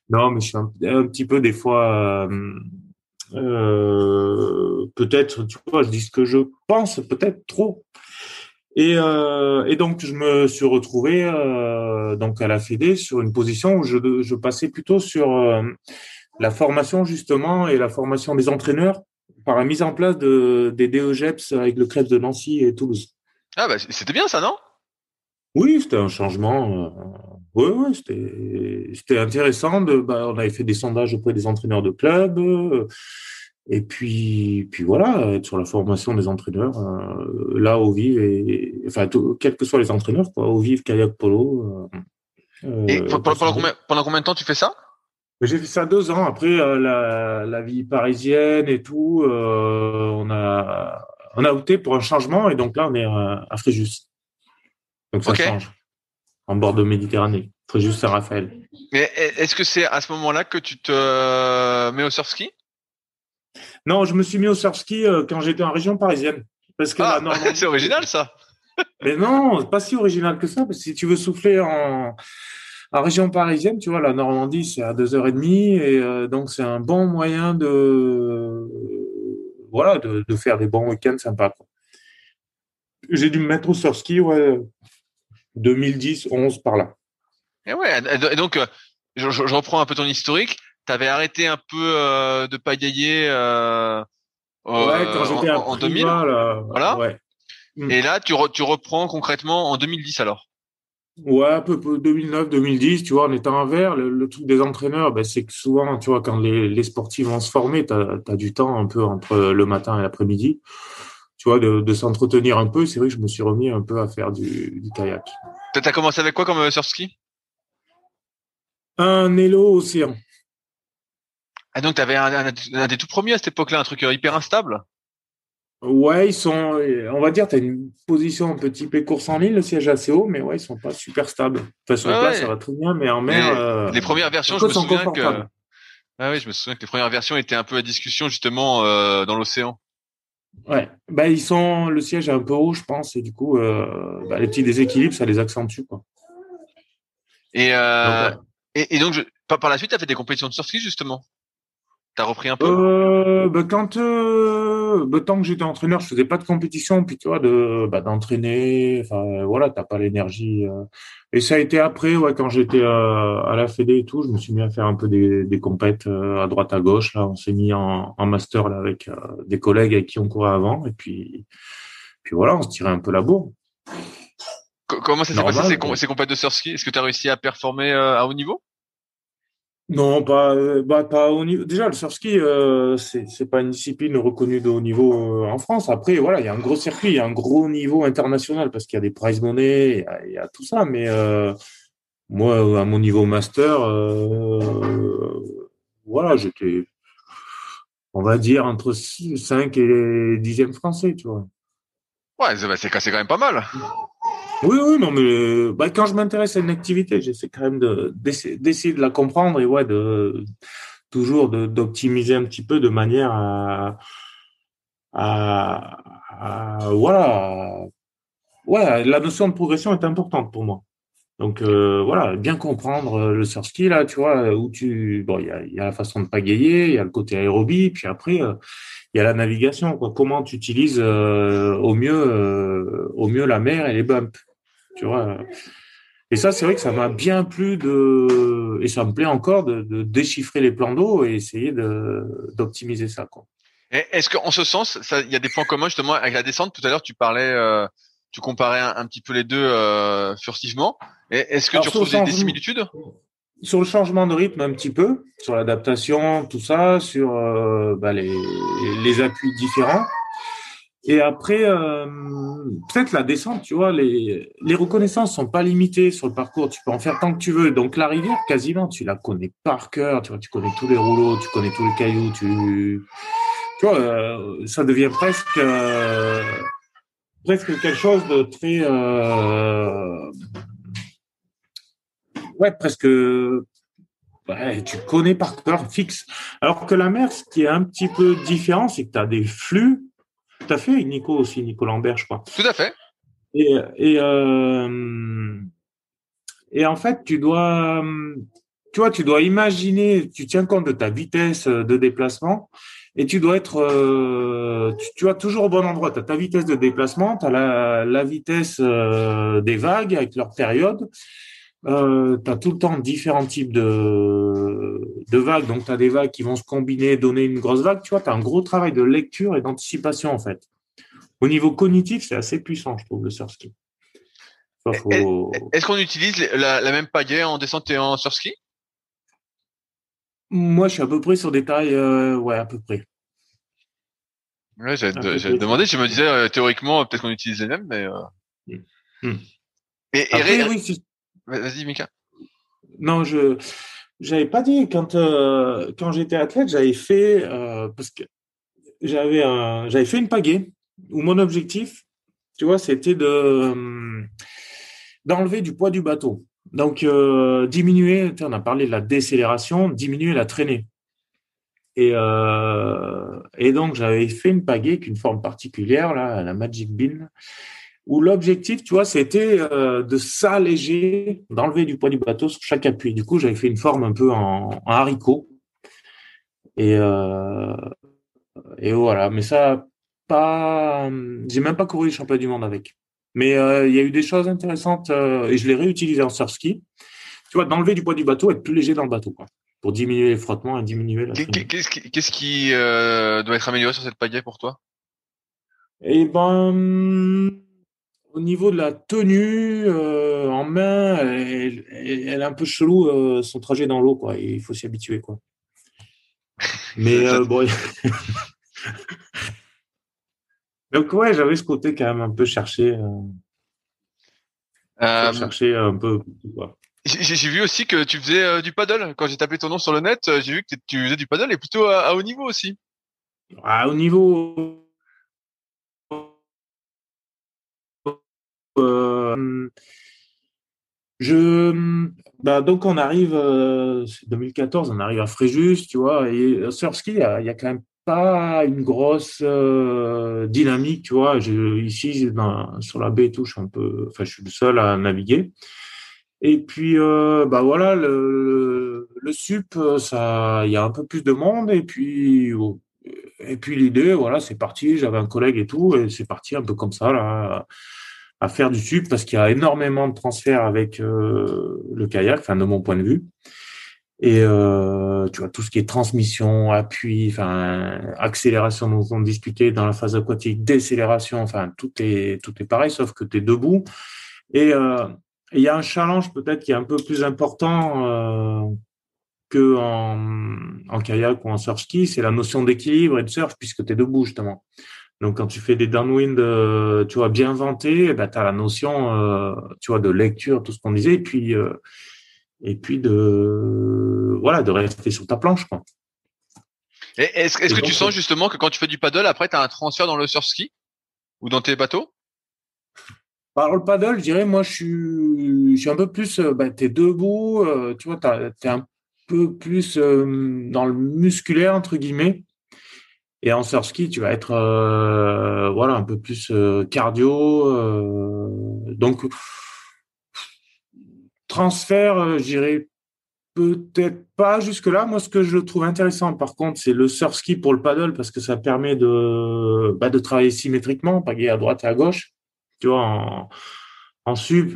Non, mais je suis un, un petit peu des fois, euh, euh, peut-être, tu vois, je dis ce que je pense, peut-être trop. Et, euh, et donc je me suis retrouvé euh, donc à la Fédé sur une position où je, je passais plutôt sur euh, la formation justement et la formation des entraîneurs par la mise en place de, des DEGEPS avec le Crêpes de Nancy et Toulouse. Ah bah c'était bien ça, non? Oui, c'était un changement. Oui, oui, c'était intéressant. De, bah, on avait fait des sondages auprès des entraîneurs de clubs. euh, et puis, puis voilà, être sur la formation des entraîneurs, euh, là au vive, et, enfin, tout- quels que soient les entraîneurs, quoi, au vive, kayak, polo. euh, Et pendant, pendant combien, pendant combien de temps tu fais ça? J'ai fait ça deux ans. Après, la, la vie parisienne et tout, on a on a opté pour un changement et donc là, on est à, à Fréjus. Donc ça change. En bord de Méditerranée. Fréjus Saint-Raphaël. Mais est-ce que c'est à ce moment-là que tu te mets au surf ski Non, je me suis mis au surf ski euh, quand j'étais en région parisienne. Parce que Ah, (laughs) Normandie- c'est original ça. Mais non, pas si original que ça, parce que si tu veux souffler en, en région parisienne, tu vois, la Normandie, c'est à deux heures et demie, et euh, donc c'est un bon moyen de, voilà, de, de faire des bons week-ends sympas. J'ai dû me mettre au surf ski, ouais, 2010, 11 par là. Et ouais. Et donc, euh, je, je- je reprends un peu ton historique. T'avais arrêté un peu euh, de pagayer euh, ouais, quand euh, j'étais en, à en Privas, 2000. là, Voilà. Ouais. Et là, tu, re- tu reprends concrètement en 2010 alors? Ouais, un peu, peu 2009, 2010, tu vois, en étant en vert, le, le truc des entraîneurs, ben, c'est que souvent, tu vois, quand les, les sportifs vont se former, tu as, du temps un peu entre le matin et l'après-midi, tu vois, de, de s'entretenir un peu. C'est vrai que je me suis remis un peu à faire du, du kayak. T'as t'as commencé avec quoi comme euh, surf ski? Un Elo Océan. Ah donc t'avais un, un, un des tout premiers à cette époque-là, un truc euh, hyper instable? Ouais, ils sont, on va dire, tu as une position un peu typée course en ligne, le siège assez haut, mais ouais, ils sont pas super stables. Enfin, sur Ouais, place, ça va très bien, mais en mer. Mais euh, Les premières versions, je me souviens que. Ah oui, je me souviens que les premières versions étaient un peu à discussion justement euh, dans l'océan. Ouais, bah, ils sont, le siège est un peu haut, je pense, et du coup, euh, bah, les petits déséquilibres, ça les accentue, quoi. Et, euh, Donc, ouais. et, et donc, je, par, par la suite, tu as fait des compétitions de surf justement? T'as repris un peu euh, bah, quand euh, bah, tant que j'étais entraîneur, je faisais pas de compétition, puis tu vois, de bah, d'entraîner. Enfin voilà, t'as pas l'énergie. Euh. Et ça a été après, ouais, quand j'étais euh, à la Fédé et tout, je me suis mis à faire un peu des, des compètes à droite à gauche. Là, on s'est mis en, en master là avec des collègues avec qui on courait avant, et puis puis voilà, on se tirait un peu la bourre. Comment ça s'est passé ces, ces compètes de surski? Est-ce que tu as réussi à performer à haut niveau? Non, pas, euh, bah, pas au niveau. Déjà, le surski, euh, c'est, c'est pas une discipline reconnue de haut niveau euh, en France. Après, voilà, il y a un gros circuit, il y a un gros niveau international parce qu'il y a des prize money, il y a, tout ça. Mais euh, moi, à mon niveau master, voilà, j'étais, on va dire, entre 5 et 10e français, tu vois. Ouais, c'est, c'est quand même pas mal. Oui, oui, non, mais bah, quand je m'intéresse à une activité, j'essaie quand même de, d'essayer de la comprendre et ouais, de toujours d'optimiser un petit peu de manière à, à, voilà, ouais, la notion de progression est importante pour moi. Donc euh, voilà, bien comprendre le surski là, tu vois, où tu, bon, il y a, y a, la façon de pagayer, il y a le côté aérobie, puis après euh, il y a la navigation, quoi. Comment tu utilises euh, au mieux, au mieux la mer et les bumps. Tu vois. Et ça, c'est vrai que ça m'a bien plu de, et ça me plaît encore de, de déchiffrer les plans d'eau et essayer d'optimiser ça. Quoi. Est-ce qu'en ce sens, il y a des points communs justement avec la descente? Tout à l'heure, tu parlais, euh, tu comparais un, petit peu les deux euh, furtivement. Est-ce que tu retrouves des, similitudes? Sur le changement de rythme, un petit peu, sur l'adaptation, tout ça, sur euh, bah, les, les appuis différents. Et après, euh, peut-être la descente, tu vois, les, les reconnaissances sont pas limitées sur le parcours. Tu peux en faire tant que tu veux. Donc la rivière, quasiment, tu la connais par cœur. Tu vois, tu connais tous les rouleaux, tu connais tous les cailloux. Tu, tu vois, euh, ça devient presque euh, presque quelque chose de très ouais, presque ouais, tu connais par cœur fixe. Alors que la mer, ce qui est un petit peu différent, c'est que tu as des flux à fait, Nico aussi, Nico Lambert, je crois. Tout à fait. Et, et, euh, et en fait, tu dois, tu vois, tu dois imaginer, tu tiens compte de ta vitesse de déplacement et tu dois être, euh, tu, vas toujours au bon endroit. Tu as ta vitesse de déplacement, tu as la, la vitesse euh, des vagues avec leur période. Euh, tu as tout le temps différents types de, de vagues. Donc, tu as des vagues qui vont se combiner, donner une grosse vague. Tu vois, tu as un gros travail de lecture et d'anticipation, en fait. Au niveau cognitif, c'est assez puissant, je trouve, le surski. Est-ce qu'on utilise la, même pagaie en descente et en surski? Moi, je suis à peu près sur des tailles, euh, ouais, à peu près. Ouais, j'avais demandé, je me disais, euh, théoriquement, peut-être qu'on utilise les mêmes, mais... Hmm. Hmm. Et, Après, oui, Vas-y, Mika. Non, je j'avais pas dit quand euh, quand j'étais athlète, j'avais fait euh, fait une pagaie où mon objectif, tu vois, c'était de euh, d'enlever du poids du bateau. Donc diminuer, on a parlé de la décélération, diminuer la traînée. Et, et donc j'avais fait une pagaie avec une forme particulière là, la Magic Bean où l'objectif, tu vois, c'était euh, de s'alléger, d'enlever du poids du bateau sur chaque appui. Du coup, j'avais fait une forme un peu en, haricot. Et, euh, et voilà. Mais ça, pas, j'ai même pas couru les championnats du monde avec. Mais euh, il y a eu des choses intéressantes et je l'ai réutilisé en surski. Tu vois, d'enlever du poids du bateau, être plus léger dans le bateau, quoi, pour diminuer les frottements et diminuer la. Qu'est-ce qui, qui doit être amélioré sur cette pagaie pour toi? Eh ben au niveau de la tenue euh, en main, elle, est un peu chelou euh, son trajet dans l'eau, quoi. il faut s'y habituer, quoi. (laughs) Mais euh, bon. (laughs) Donc ouais, j'avais ce côté quand même un peu cherché, chercher un peu. J'ai vu aussi que tu faisais du paddle. Quand j'ai tapé ton nom sur le net, j'ai vu que tu faisais du paddle et plutôt à, haut niveau aussi. À haut niveau, je, bah donc on arrive, euh, 2014, on arrive à Fréjus, tu vois, et sur ski, il y, a, quand même pas une grosse euh, dynamique, tu vois. Ici, sur la baie et je suis un peu, enfin, je suis le seul à naviguer. Et puis, euh, bah voilà, le, sup, il y a un peu plus de monde. Et puis, et puis l'idée, voilà, c'est parti. J'avais un collègue et tout, et c'est parti un peu comme ça là, à faire du sup parce qu'il y a énormément de transferts avec le kayak, enfin de mon point de vue. Et euh, tu vois tout ce qui est transmission, appui, enfin accélération dont on discutait dans la phase aquatique, décélération, enfin tout est tout est pareil sauf que tu es debout. Et euh, il y a un challenge peut-être qui est un peu plus important euh, que en, en, kayak ou en surf ski, c'est la notion d'équilibre et de surf puisque tu es debout justement. Donc quand tu fais des downwind, euh, tu vois bien inventé, eh ben, tu as la notion euh, tu vois de lecture, tout ce qu'on disait et puis euh, et puis de voilà de rester sur ta planche quoi. Est-ce que tu sens justement que quand tu fais du paddle, après, tu as un transfert dans le surf ski? Ou dans tes bateaux? Par le paddle, je dirais, moi, je suis, je suis un peu plus, bah, tu es debout, tu vois, tu es un peu plus dans le musculaire, entre guillemets. Et en surf ski, tu vas être, voilà, un peu plus cardio. donc, transfert, je dirais peut-être pas jusque-là. Moi, ce que je trouve intéressant, par contre, c'est le surf ski pour le paddle parce que ça permet de, bah, de travailler symétriquement, pagayer à droite et à gauche. Tu vois, en, en tu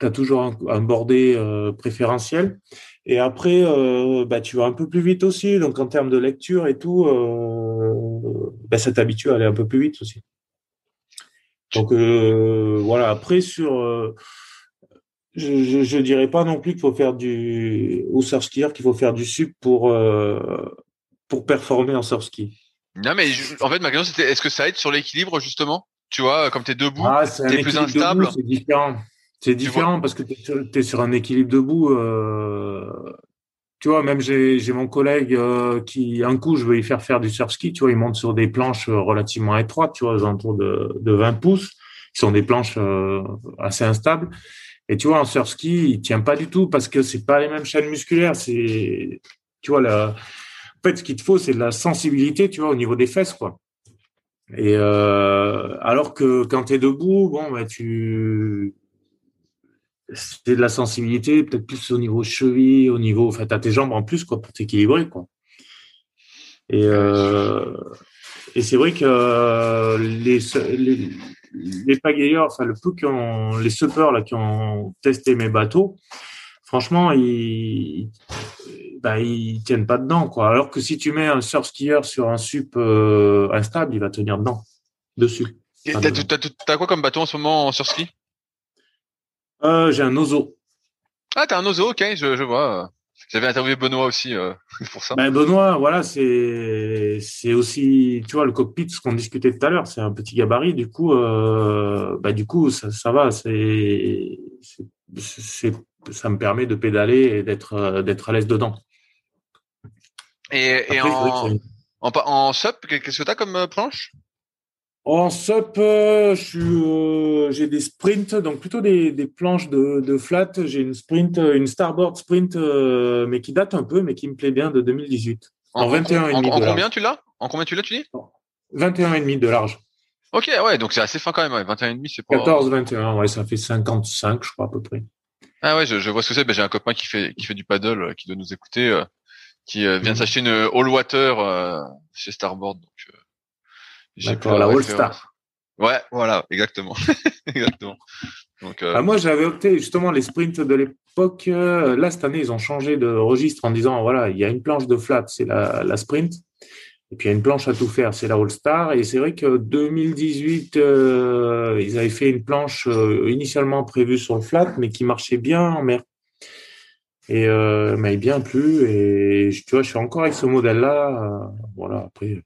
as toujours un, bordé euh, préférentiel. Et après, euh, bah, tu vas un peu plus vite aussi. Donc, en termes de lecture et tout, euh, bah, ça t'habitue à aller un peu plus vite aussi. Donc, voilà. Après, sur je, je, dirais pas non plus qu'il faut faire du au surf skier qu'il faut faire du sub pour pour performer en surf ski. Non mais en fait ma question c'était est-ce que ça aide sur l'équilibre justement? Tu vois, comme tu es debout, ah, tu es plus instable. C'est différent. C'est différent parce que tu es, sur un équilibre debout. Euh, tu vois, même j'ai mon collègue euh, qui, un coup, je veux lui faire faire du surf ski. Tu vois, il monte sur des planches relativement étroites, tu vois, aux alentours de, de 20 pouces, qui sont des planches euh, assez instables. Et tu vois, en surf ski, il tient pas du tout parce que c'est pas les mêmes chaînes musculaires. C'est, tu vois, la, en fait, ce qu'il te faut, c'est de la sensibilité, tu vois, au niveau des fesses, quoi. Et euh, alors que quand tu es debout, bon, bah, tu c'est de la sensibilité, peut-être plus au niveau cheville, au niveau, enfin, t'as tes jambes en plus quoi pour t'équilibrer quoi. Et euh, et c'est vrai que les les, les pagayeurs, enfin le peu qui ont les suppers là qui ont testé mes bateaux, franchement ils bah, ils tiennent pas dedans, quoi. Alors que si tu mets un surf skieur sur un sup euh, instable, il va tenir dedans, dessus. T'as quoi comme bateau en ce moment en surski? Euh, J'ai un Ozo. Ah, t'as un Ozo, ok, je, je vois. J'avais interviewé Benoît aussi euh, (laughs) pour ça. Ben Benoît, voilà, c'est c'est aussi, tu vois, le cockpit, ce qu'on discutait tout à l'heure, c'est un petit gabarit, du coup, euh, bah du coup, ça, ça va, c'est c'est ça me permet de pédaler et d'être d'être à l'aise dedans. Et, en, en, SUP, qu'est-ce que tu as comme planche? En SUP, euh, euh, j'ai des sprints, donc plutôt des, des planches de, de flat. J'ai une sprint, une starboard sprint, mais qui date un peu, mais qui me plaît bien de 2018. En, 21 en, combien tu l'as? En combien tu l'as, tu dis? 21,5 de large. Ok, ouais, donc c'est assez fin quand même. Ouais. 21,5, c'est pas. 14, 21, ouais, ça fait 55, je crois à peu près. Ah ouais, je, je vois ce que c'est. Ben, j'ai un copain qui fait qui fait du paddle, qui doit nous écouter qui euh, vient de mhm. s'acheter une all water euh, chez Starboard. Donc, euh, j'ai la All Star. Ouais, voilà, exactement, (laughs) exactement. Donc, ah, moi, j'avais opté justement les sprints de l'époque. là, cette année, ils ont changé de registre en disant voilà, il y a une planche de flat, c'est la, la sprint. Et puis il y a une planche à tout faire, c'est la All-Star. Et c'est vrai que 2018, ils avaient fait une planche initialement prévue sur le flat, mais qui marchait bien en mer. Et euh, m'a bien plu. Et tu vois, je suis encore avec ce modèle-là. Euh, voilà, après.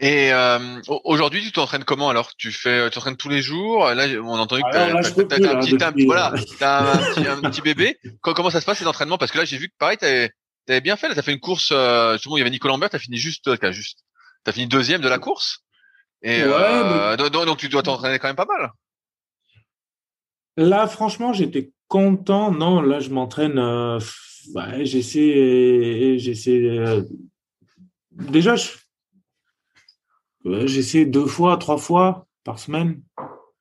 Et euh, aujourd'hui, tu t'entraînes comment alors? Tu fais, tu t'entraînes tous les jours? Là, on a entendu que tu as, un petit, voilà, un, petit, bébé. comment ça se passe ces entraînements? Parce que là, j'ai vu que pareil, tu avais bien fait. Tu as fait une course. Euh, il y avait Nicolas Lambert. as fini juste, as juste, t'as fini deuxième de la course. Et euh, donc, donc, tu dois t'entraîner quand même pas mal. Là, franchement, j'étais content. Non, là, je m'entraîne. Euh, j'essaie, j'essaie. Euh, déjà, j'essaie deux fois, trois fois par semaine,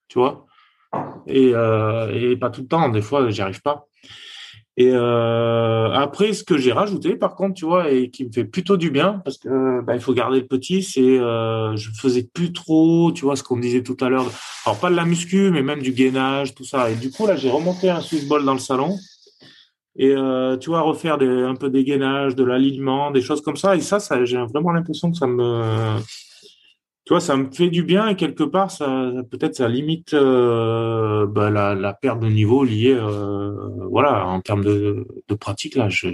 tu vois. et, et pas tout le temps. Des fois, j'y arrive pas. Et euh, après, ce que j'ai rajouté, par contre, tu vois, et qui me fait plutôt du bien, parce que bah, il faut garder le petit, c'est euh, je faisais plus trop, tu vois, ce qu'on me disait tout à l'heure. Alors pas de la muscu, mais même du gainage, tout ça. Et du coup, là, j'ai remonté un Swiss ball dans le salon. Et euh, tu vois, refaire des, un peu des gainages, de l'alignement, des choses comme ça. Et ça, ça j'ai vraiment l'impression que ça me tu vois, ça me fait du bien et quelque part, ça peut-être ça limite euh, bah, la, la, perte de niveau liée, euh, voilà, en termes de, de pratique là, je,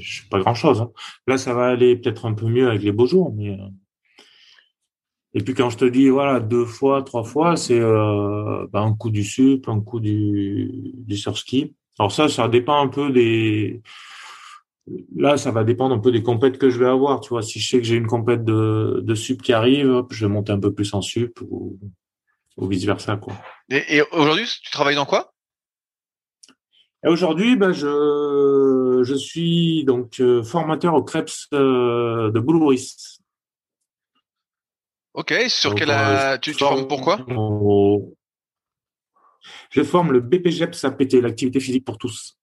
je pas grand chose. Hein. Là, ça va aller peut-être un peu mieux avec les beaux jours, mais euh. et puis quand je te dis voilà deux fois, trois fois, c'est euh, bah, un coup du sup, un coup du du surski. Alors ça, ça dépend un peu des Là, ça va dépendre un peu des compètes que je vais avoir. Tu vois, si je sais que j'ai une compète de, de sup qui arrive, je vais monter un peu plus en sup ou, ou vice versa. Quoi. Et, aujourd'hui, tu travailles dans quoi? Aujourd'hui, ben, je, je suis donc euh, formateur au Krebs euh, de Boulouris. Ok, sur quel euh, tu, tu formes pourquoi Je forme le BPGEPS APT, l'activité physique pour tous.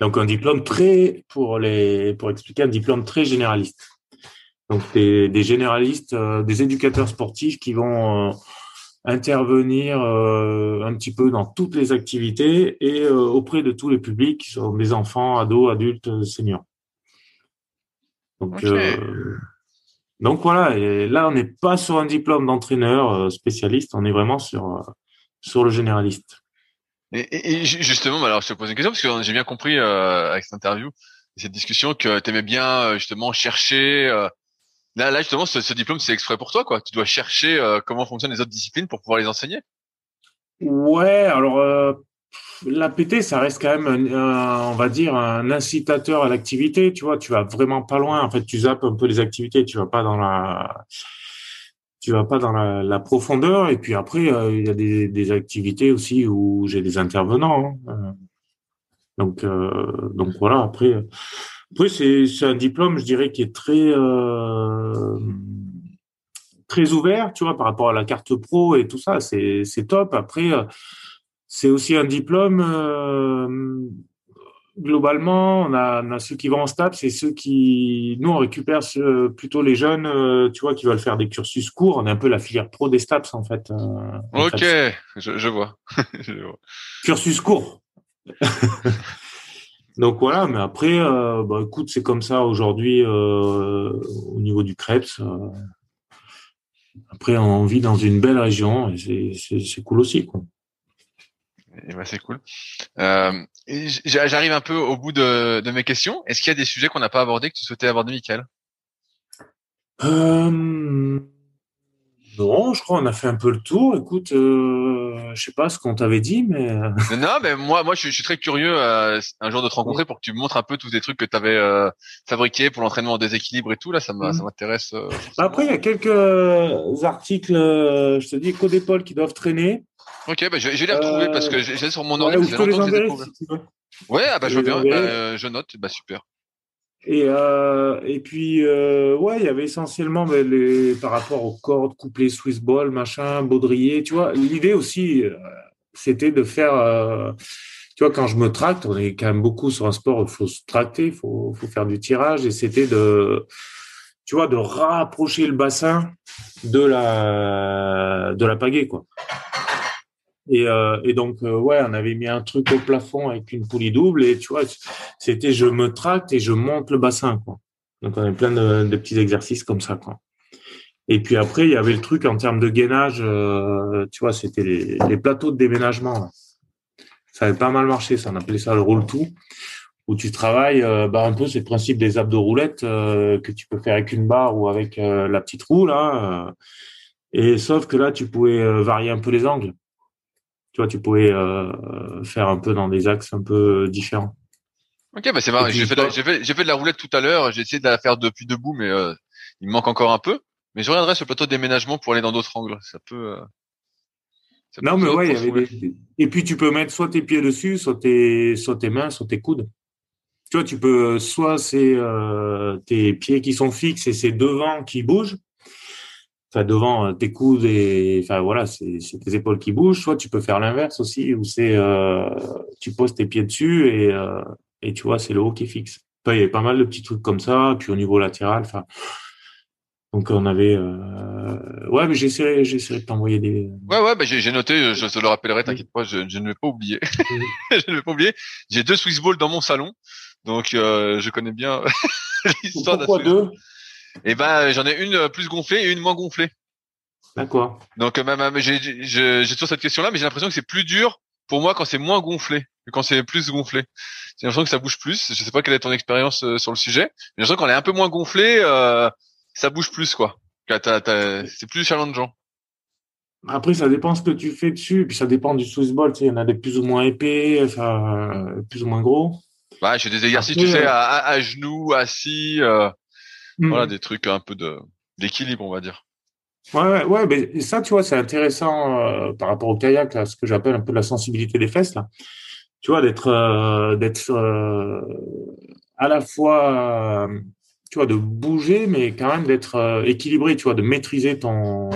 Donc un diplôme très, pour les, pour expliquer, un diplôme très généraliste. Donc des, des généralistes, euh, des éducateurs sportifs qui vont euh, intervenir euh, un petit peu dans toutes les activités et auprès de tous les publics, qui sont des enfants, ados, adultes, seniors. Donc, donc voilà, et là on n'est pas sur un diplôme d'entraîneur spécialiste, on est vraiment sur, sur le généraliste. Et, justement, alors je te pose une question parce que j'ai bien compris euh, avec cette interview, cette discussion que tu aimais bien euh, justement chercher. Euh, là, là justement, ce, diplôme c'est exprès pour toi, quoi. Tu dois chercher comment fonctionnent les autres disciplines pour pouvoir les enseigner. Ouais, alors l'APT, ça reste quand même, on va dire, un incitateur à l'activité. Tu vois, tu vas vraiment pas loin. En fait, tu zappes un peu les activités. Tu vas pas dans la tu vas pas dans la, profondeur. Et puis après, euh, il y a des, activités aussi où j'ai des intervenants. Hein. Euh, donc, euh, donc voilà. Après, après c'est, c'est un diplôme, je dirais, qui est très très ouvert, tu vois, par rapport à la carte pro et tout ça. C'est, c'est top. Après, c'est aussi un diplôme globalement, on a, on a, ceux qui vont en STAPS c'est ceux qui, nous, on récupère plutôt les jeunes, euh, tu vois, qui veulent faire des cursus courts. On est un peu la filière pro des STAPS, en fait. Euh, ok, Je, je, vois. (laughs) je, vois. Cursus court. (laughs) Donc voilà, mais après, euh, bah, écoute, c'est comme ça aujourd'hui euh, au niveau du Krebs. après, on vit dans une belle région et c'est cool aussi, quoi. Et bah, c'est cool. Euh, J'arrive un peu au bout de, de mes questions. Est-ce qu'il y a des sujets qu'on n'a pas abordés que tu souhaitais aborder, Michael? Euh... Non, je crois qu'on a fait un peu le tour. Écoute, euh, je sais pas ce qu'on t'avait dit, mais euh, non, mais moi, moi, je suis, très curieux euh, un jour de te rencontrer pour que tu me montres un peu tous les trucs que tu avais euh, fabriqués pour l'entraînement en déséquilibre et tout. Là, ça mm. m'intéresse. Après, il y a quelques articles, je te dis, d'épaule qui doivent traîner. Ok, bah, je, vais les retrouver parce que j'ai sur mon ordi. Ouais, Ouais, ah bah, je veux bien. Bah, je note. Bah super. Et, euh, et puis, euh, ouais, il y avait essentiellement ben, les, par rapport aux cordes, couplées Swiss ball, machin, baudrier, tu vois. L'idée aussi, euh, c'était de faire, euh, tu vois, quand je me tracte, on est quand même beaucoup sur un sport où il faut se tracter, il faut, faut faire du tirage, et c'était de, tu vois, de rapprocher le bassin de la, de la pagaie, quoi. Et, euh, et, donc, euh, ouais, on avait mis un truc au plafond avec une poulie double et tu vois, c'était je me tracte et je monte le bassin, quoi. Donc, on avait plein de, de, petits exercices comme ça, quoi. Et puis après, il y avait le truc en termes de gainage, euh, tu vois, c'était les, les, plateaux de déménagement. Ça avait pas mal marché, ça, on appelait ça le roll-tout, où tu travailles euh, bah, un peu, c'est le principe des abdos roulettes que tu peux faire avec une barre ou avec la petite roue, là. et sauf que là, tu pouvais varier un peu les angles tu vois, tu pouvais euh, faire un peu dans des axes un peu différents. Ok, bah c'est marrant. J'ai fait, fait, fait, de la roulette tout à l'heure. J'ai essayé de la faire depuis debout, mais euh, il me manque encore un peu. Mais je reviendrai sur le plateau de déménagement pour aller dans d'autres angles. Ça peut. Euh, non, mais ouais, il y avait Et puis tu peux mettre soit tes pieds dessus, soit tes, soit tes mains, soit tes coudes. Tu vois, tu peux soit c'est tes pieds qui sont fixes et c'est devant qui bougent, as devant tes coudes et enfin voilà, c'est tes épaules qui bougent. Soit tu peux faire l'inverse aussi, où c'est tu poses tes pieds dessus et et tu vois c'est le haut qui est fixe. il y avait pas mal de petits trucs comme ça. Puis au niveau latéral, enfin donc on avait, euh... ouais, mais j'essaierai, j'essaierai de t'envoyer des. Ouais, ouais, bah, j'ai noté, je te le rappellerai, t'inquiète pas, je, je, ne vais pas oublier. (laughs) je ne vais pas oublier. J'ai deux Swiss Balls dans mon salon, donc euh, je connais bien (laughs) l'histoire. Pourquoi deux? Eh ben, j'en ai une plus gonflée et une moins gonflée. D'accord. Donc même, j'ai, j'ai toujours cette question-là, mais j'ai l'impression que c'est plus dur pour moi quand c'est moins gonflé que quand c'est plus gonflé. J'ai l'impression que ça bouge plus. Je sais pas quelle est ton expérience euh, sur le sujet. J'ai l'impression qu'on est un peu moins gonflé. Euh, ça bouge plus quoi. C'est plus challengeant. Après, ça dépend ce que tu fais dessus, puis ça dépend du Swiss ball. Tu sais, il y en a des plus ou moins épais, enfin, plus ou moins gros. Ouais, j'ai des exercices, tu sais, euh, à, à, genoux, assis, euh, hmm. voilà, des trucs un peu de d'équilibre, on va dire. Ouais, ouais, mais ça, tu vois, c'est intéressant euh, par rapport au kayak, là, ce que j'appelle un peu la sensibilité des fesses, là. Tu vois, d'être, d'être à la fois tu vois, de bouger, mais quand même d'être euh, équilibré, tu vois, de maîtriser ton,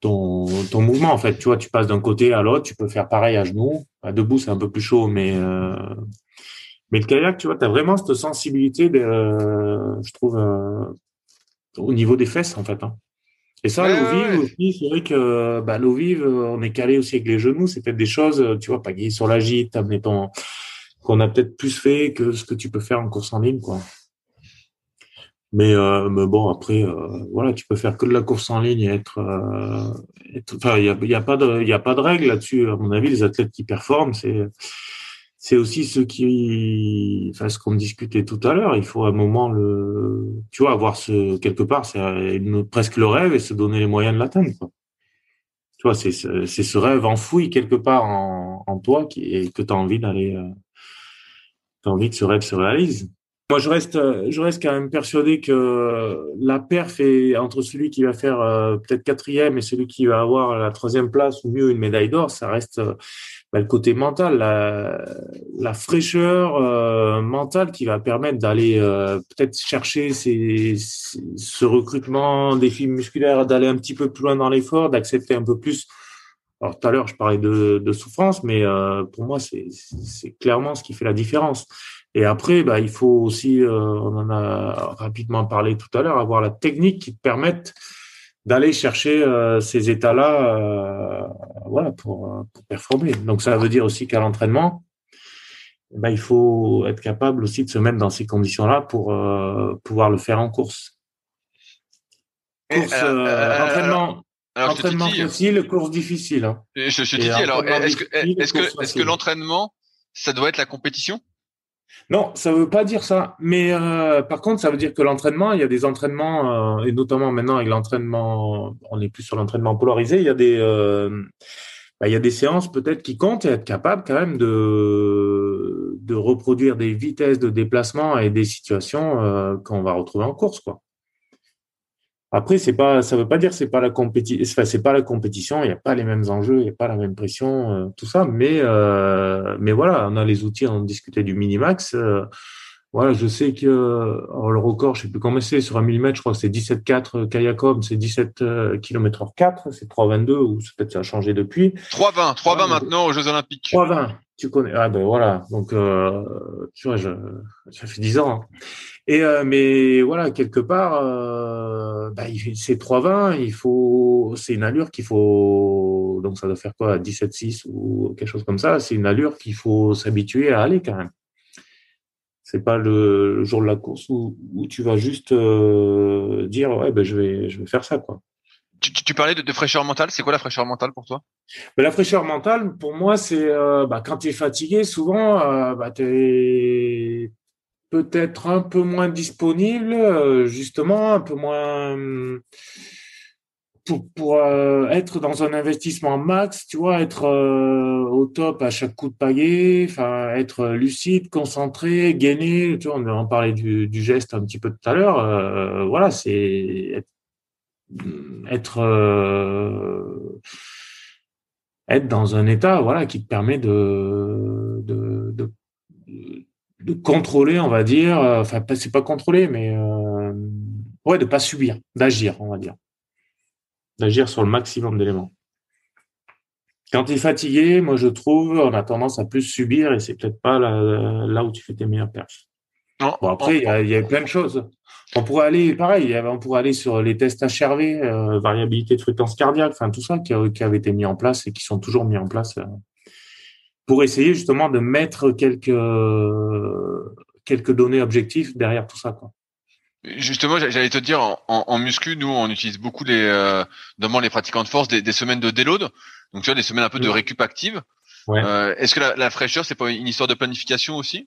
ton, ton mouvement, en fait. Tu vois, tu passes d'un côté à l'autre, tu peux faire pareil à genoux. À debout, c'est un peu plus chaud, mais, euh, mais le kayak, tu vois, tu as vraiment cette sensibilité, de, euh, je trouve, au niveau des fesses, en fait. Hein. Et ça, l'eau vive aussi, c'est vrai que bah, l'eau vive, on est calé aussi avec les genoux, c'est peut-être des choses, tu vois, pas sur la gîte, amener ton, qu'on a peut-être plus fait que ce que tu peux faire en course en ligne, quoi. Mais, euh, mais bon, après, euh, voilà, tu peux faire que de la course en ligne et être. Euh, enfin, il y a, y a, pas de, y a pas de règle là-dessus. À mon avis, les athlètes qui performent, c'est c'est aussi ceux qui, enfin, ce qu'on discutait tout à l'heure. Il faut à un moment le, tu vois, avoir ce quelque part, c'est presque le rêve et se donner les moyens de l'atteindre. Tu vois, c'est c'est ce rêve enfoui quelque part en, en toi qui et que tu envie d'aller as envie que ce rêve se réalise. Moi, je reste, je reste quand même persuadé que la perf est entre celui qui va faire euh, peut-être quatrième et celui qui va avoir la troisième place ou mieux une médaille d'or, ça reste euh, bah, le côté mental, la, fraîcheur euh, mentale qui va permettre d'aller peut-être chercher ces, ce recrutement des films musculaires, d'aller un petit peu plus loin dans l'effort, d'accepter un peu plus alors tout à l'heure, je parlais de, de souffrance, mais pour moi, c'est clairement ce qui fait la différence. Et après, bah, il faut aussi, euh, on en a rapidement parlé tout à l'heure, avoir la technique qui te permette d'aller chercher euh, ces états-là, euh, voilà, pour, pour, performer. Donc ça veut dire aussi qu'à l'entraînement, bah, il faut être capable aussi de se mettre dans ces conditions-là pour pouvoir le faire en course. Course, entraînement, alors, entraînement je te facile, course difficile. Hein. Je, je te dis, alors, est-ce que, est-ce que, est-ce que l'entraînement, ça doit être la compétition? Non, ça veut pas dire ça. Mais euh, par contre, ça veut dire que l'entraînement, il y a des entraînements, euh, et notamment maintenant avec l'entraînement, on est plus sur l'entraînement polarisé, il y a des, euh, bah, il y a des séances peut-être qui comptent et être capable quand même de, de reproduire des vitesses de déplacement et des situations qu'on va retrouver en course, quoi. Après, c'est pas, ça veut pas dire c'est pas la compétition, c'est pas la compétition. Il n'y a pas les mêmes enjeux, il n'y a pas la même pression, euh, tout ça. Mais, euh, mais voilà, on a les outils. On discutait du minimax. Euh, voilà, je sais que le record, je sais plus comment c'est sur un millimètre. Je crois que c'est 17,4 Kayakom, c'est 17 km h 4, c'est 3,22 ou peut-être ça a changé depuis. 3,20, 3,20 maintenant aux Jeux Olympiques. 3,20. Tu connais. Ah ben voilà. Donc tu vois, je, ça fait 10 ans. Hein. Et euh, mais voilà, quelque part, euh, bah, c'est 3,20, il faut, c'est une allure qu'il faut, donc ça doit faire quoi, 17,6 ou quelque chose comme ça. C'est une allure qu'il faut s'habituer à aller quand même. C'est pas le, jour de la course où, où tu vas juste euh, dire ouais ben je vais je vais faire ça quoi. Tu, parlais de, fraîcheur mentale. C'est quoi la fraîcheur mentale pour toi? Ben, La fraîcheur mentale, pour moi, c'est euh, bah, quand tu es fatigué, souvent, euh, bah, tu peut-être un peu moins disponible, euh, justement, un peu moins pour, pour être dans un investissement max, tu vois, être au top à chaque coup de pagaie, être lucide, concentré, gainé. Tu vois, on en parlait du, du geste un petit peu tout à l'heure. voilà, c'est être être, être dans un état, voilà, qui te permet de, de, de contrôler, on va dire. Euh, enfin, c'est pas contrôler, mais euh, ouais, de pas subir, d'agir, on va dire. D'agir sur le maximum d'éléments. Quand tu es fatigué, moi je trouve, on a tendance à plus subir et c'est peut-être pas là, où tu fais tes meilleures Bon, après, il y, a, plein de choses. On pourrait aller, pareil, on pourrait aller sur les tests HRV, euh, variabilité de fréquence cardiaque, enfin tout ça qui, qui, avait été mis en place et qui sont toujours mis en place euh, pour essayer justement de mettre quelques quelques données objectives derrière tout ça. Quoi. Justement, j'allais te dire, en, en, muscu, nous, on utilise beaucoup les, euh, notamment les pratiquants de force, des, des, semaines de déload. Donc, tu vois, des semaines un peu de récup active. Ouais. Euh, Est-ce que la, la fraîcheur, c'est pas une histoire de planification aussi?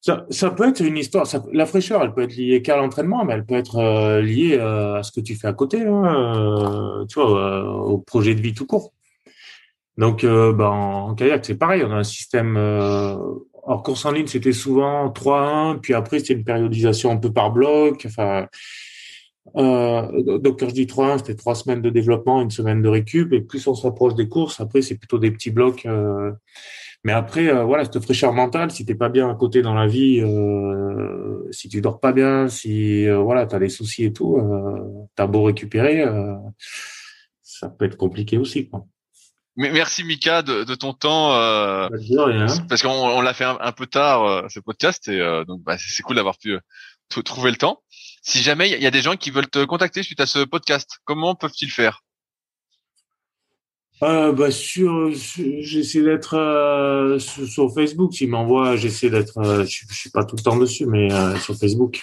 Ça, ça, peut être une histoire. La fraîcheur, elle peut être liée qu'à l'entraînement, mais elle peut être euh, liée euh, à ce que tu fais à côté, hein, euh, tu vois, au projet de vie tout court. Donc, bah, en, kayak, c'est pareil. On a un système. en course en ligne, c'était souvent 3-1, puis après, c'était une périodisation un peu par bloc. Enfin, donc quand je dis 3-1, c'était trois semaines de développement, une semaine de récup, et plus on s'approche des courses, après, c'est plutôt des petits blocs. Mais après, euh, voilà, cette fraîcheur mentale, si t'es pas bien à côté dans la vie, euh, si tu dors pas bien, si euh, voilà, t'as des soucis et tout, euh, t'as beau récupérer, euh, ça peut être compliqué aussi. Quoi. Mais merci Mika de, de ton temps, euh, bah, parce qu'on on, l'a fait un, peu tard ce podcast et donc bah, c'est cool d'avoir pu trouver le temps. Si jamais il y a des gens qui veulent te contacter suite à ce podcast, comment peuvent-ils faire? Euh, bah sur, j'essaie d'être euh, sur, Facebook. S'il m'envoie, j'essaie d'être. Euh, je, je, suis pas tout le temps dessus, mais euh, sur Facebook.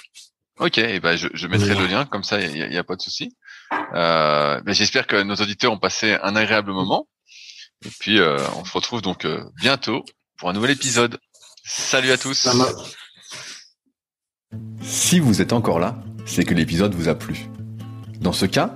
Ok, et ben je, je mettrai le lien, comme ça il y, a, pas de souci. Euh, j'espère que nos auditeurs ont passé un agréable moment. Et puis on se retrouve donc bientôt pour un nouvel épisode. Salut à tous. Si vous êtes encore là, c'est que l'épisode vous a plu. Dans ce cas,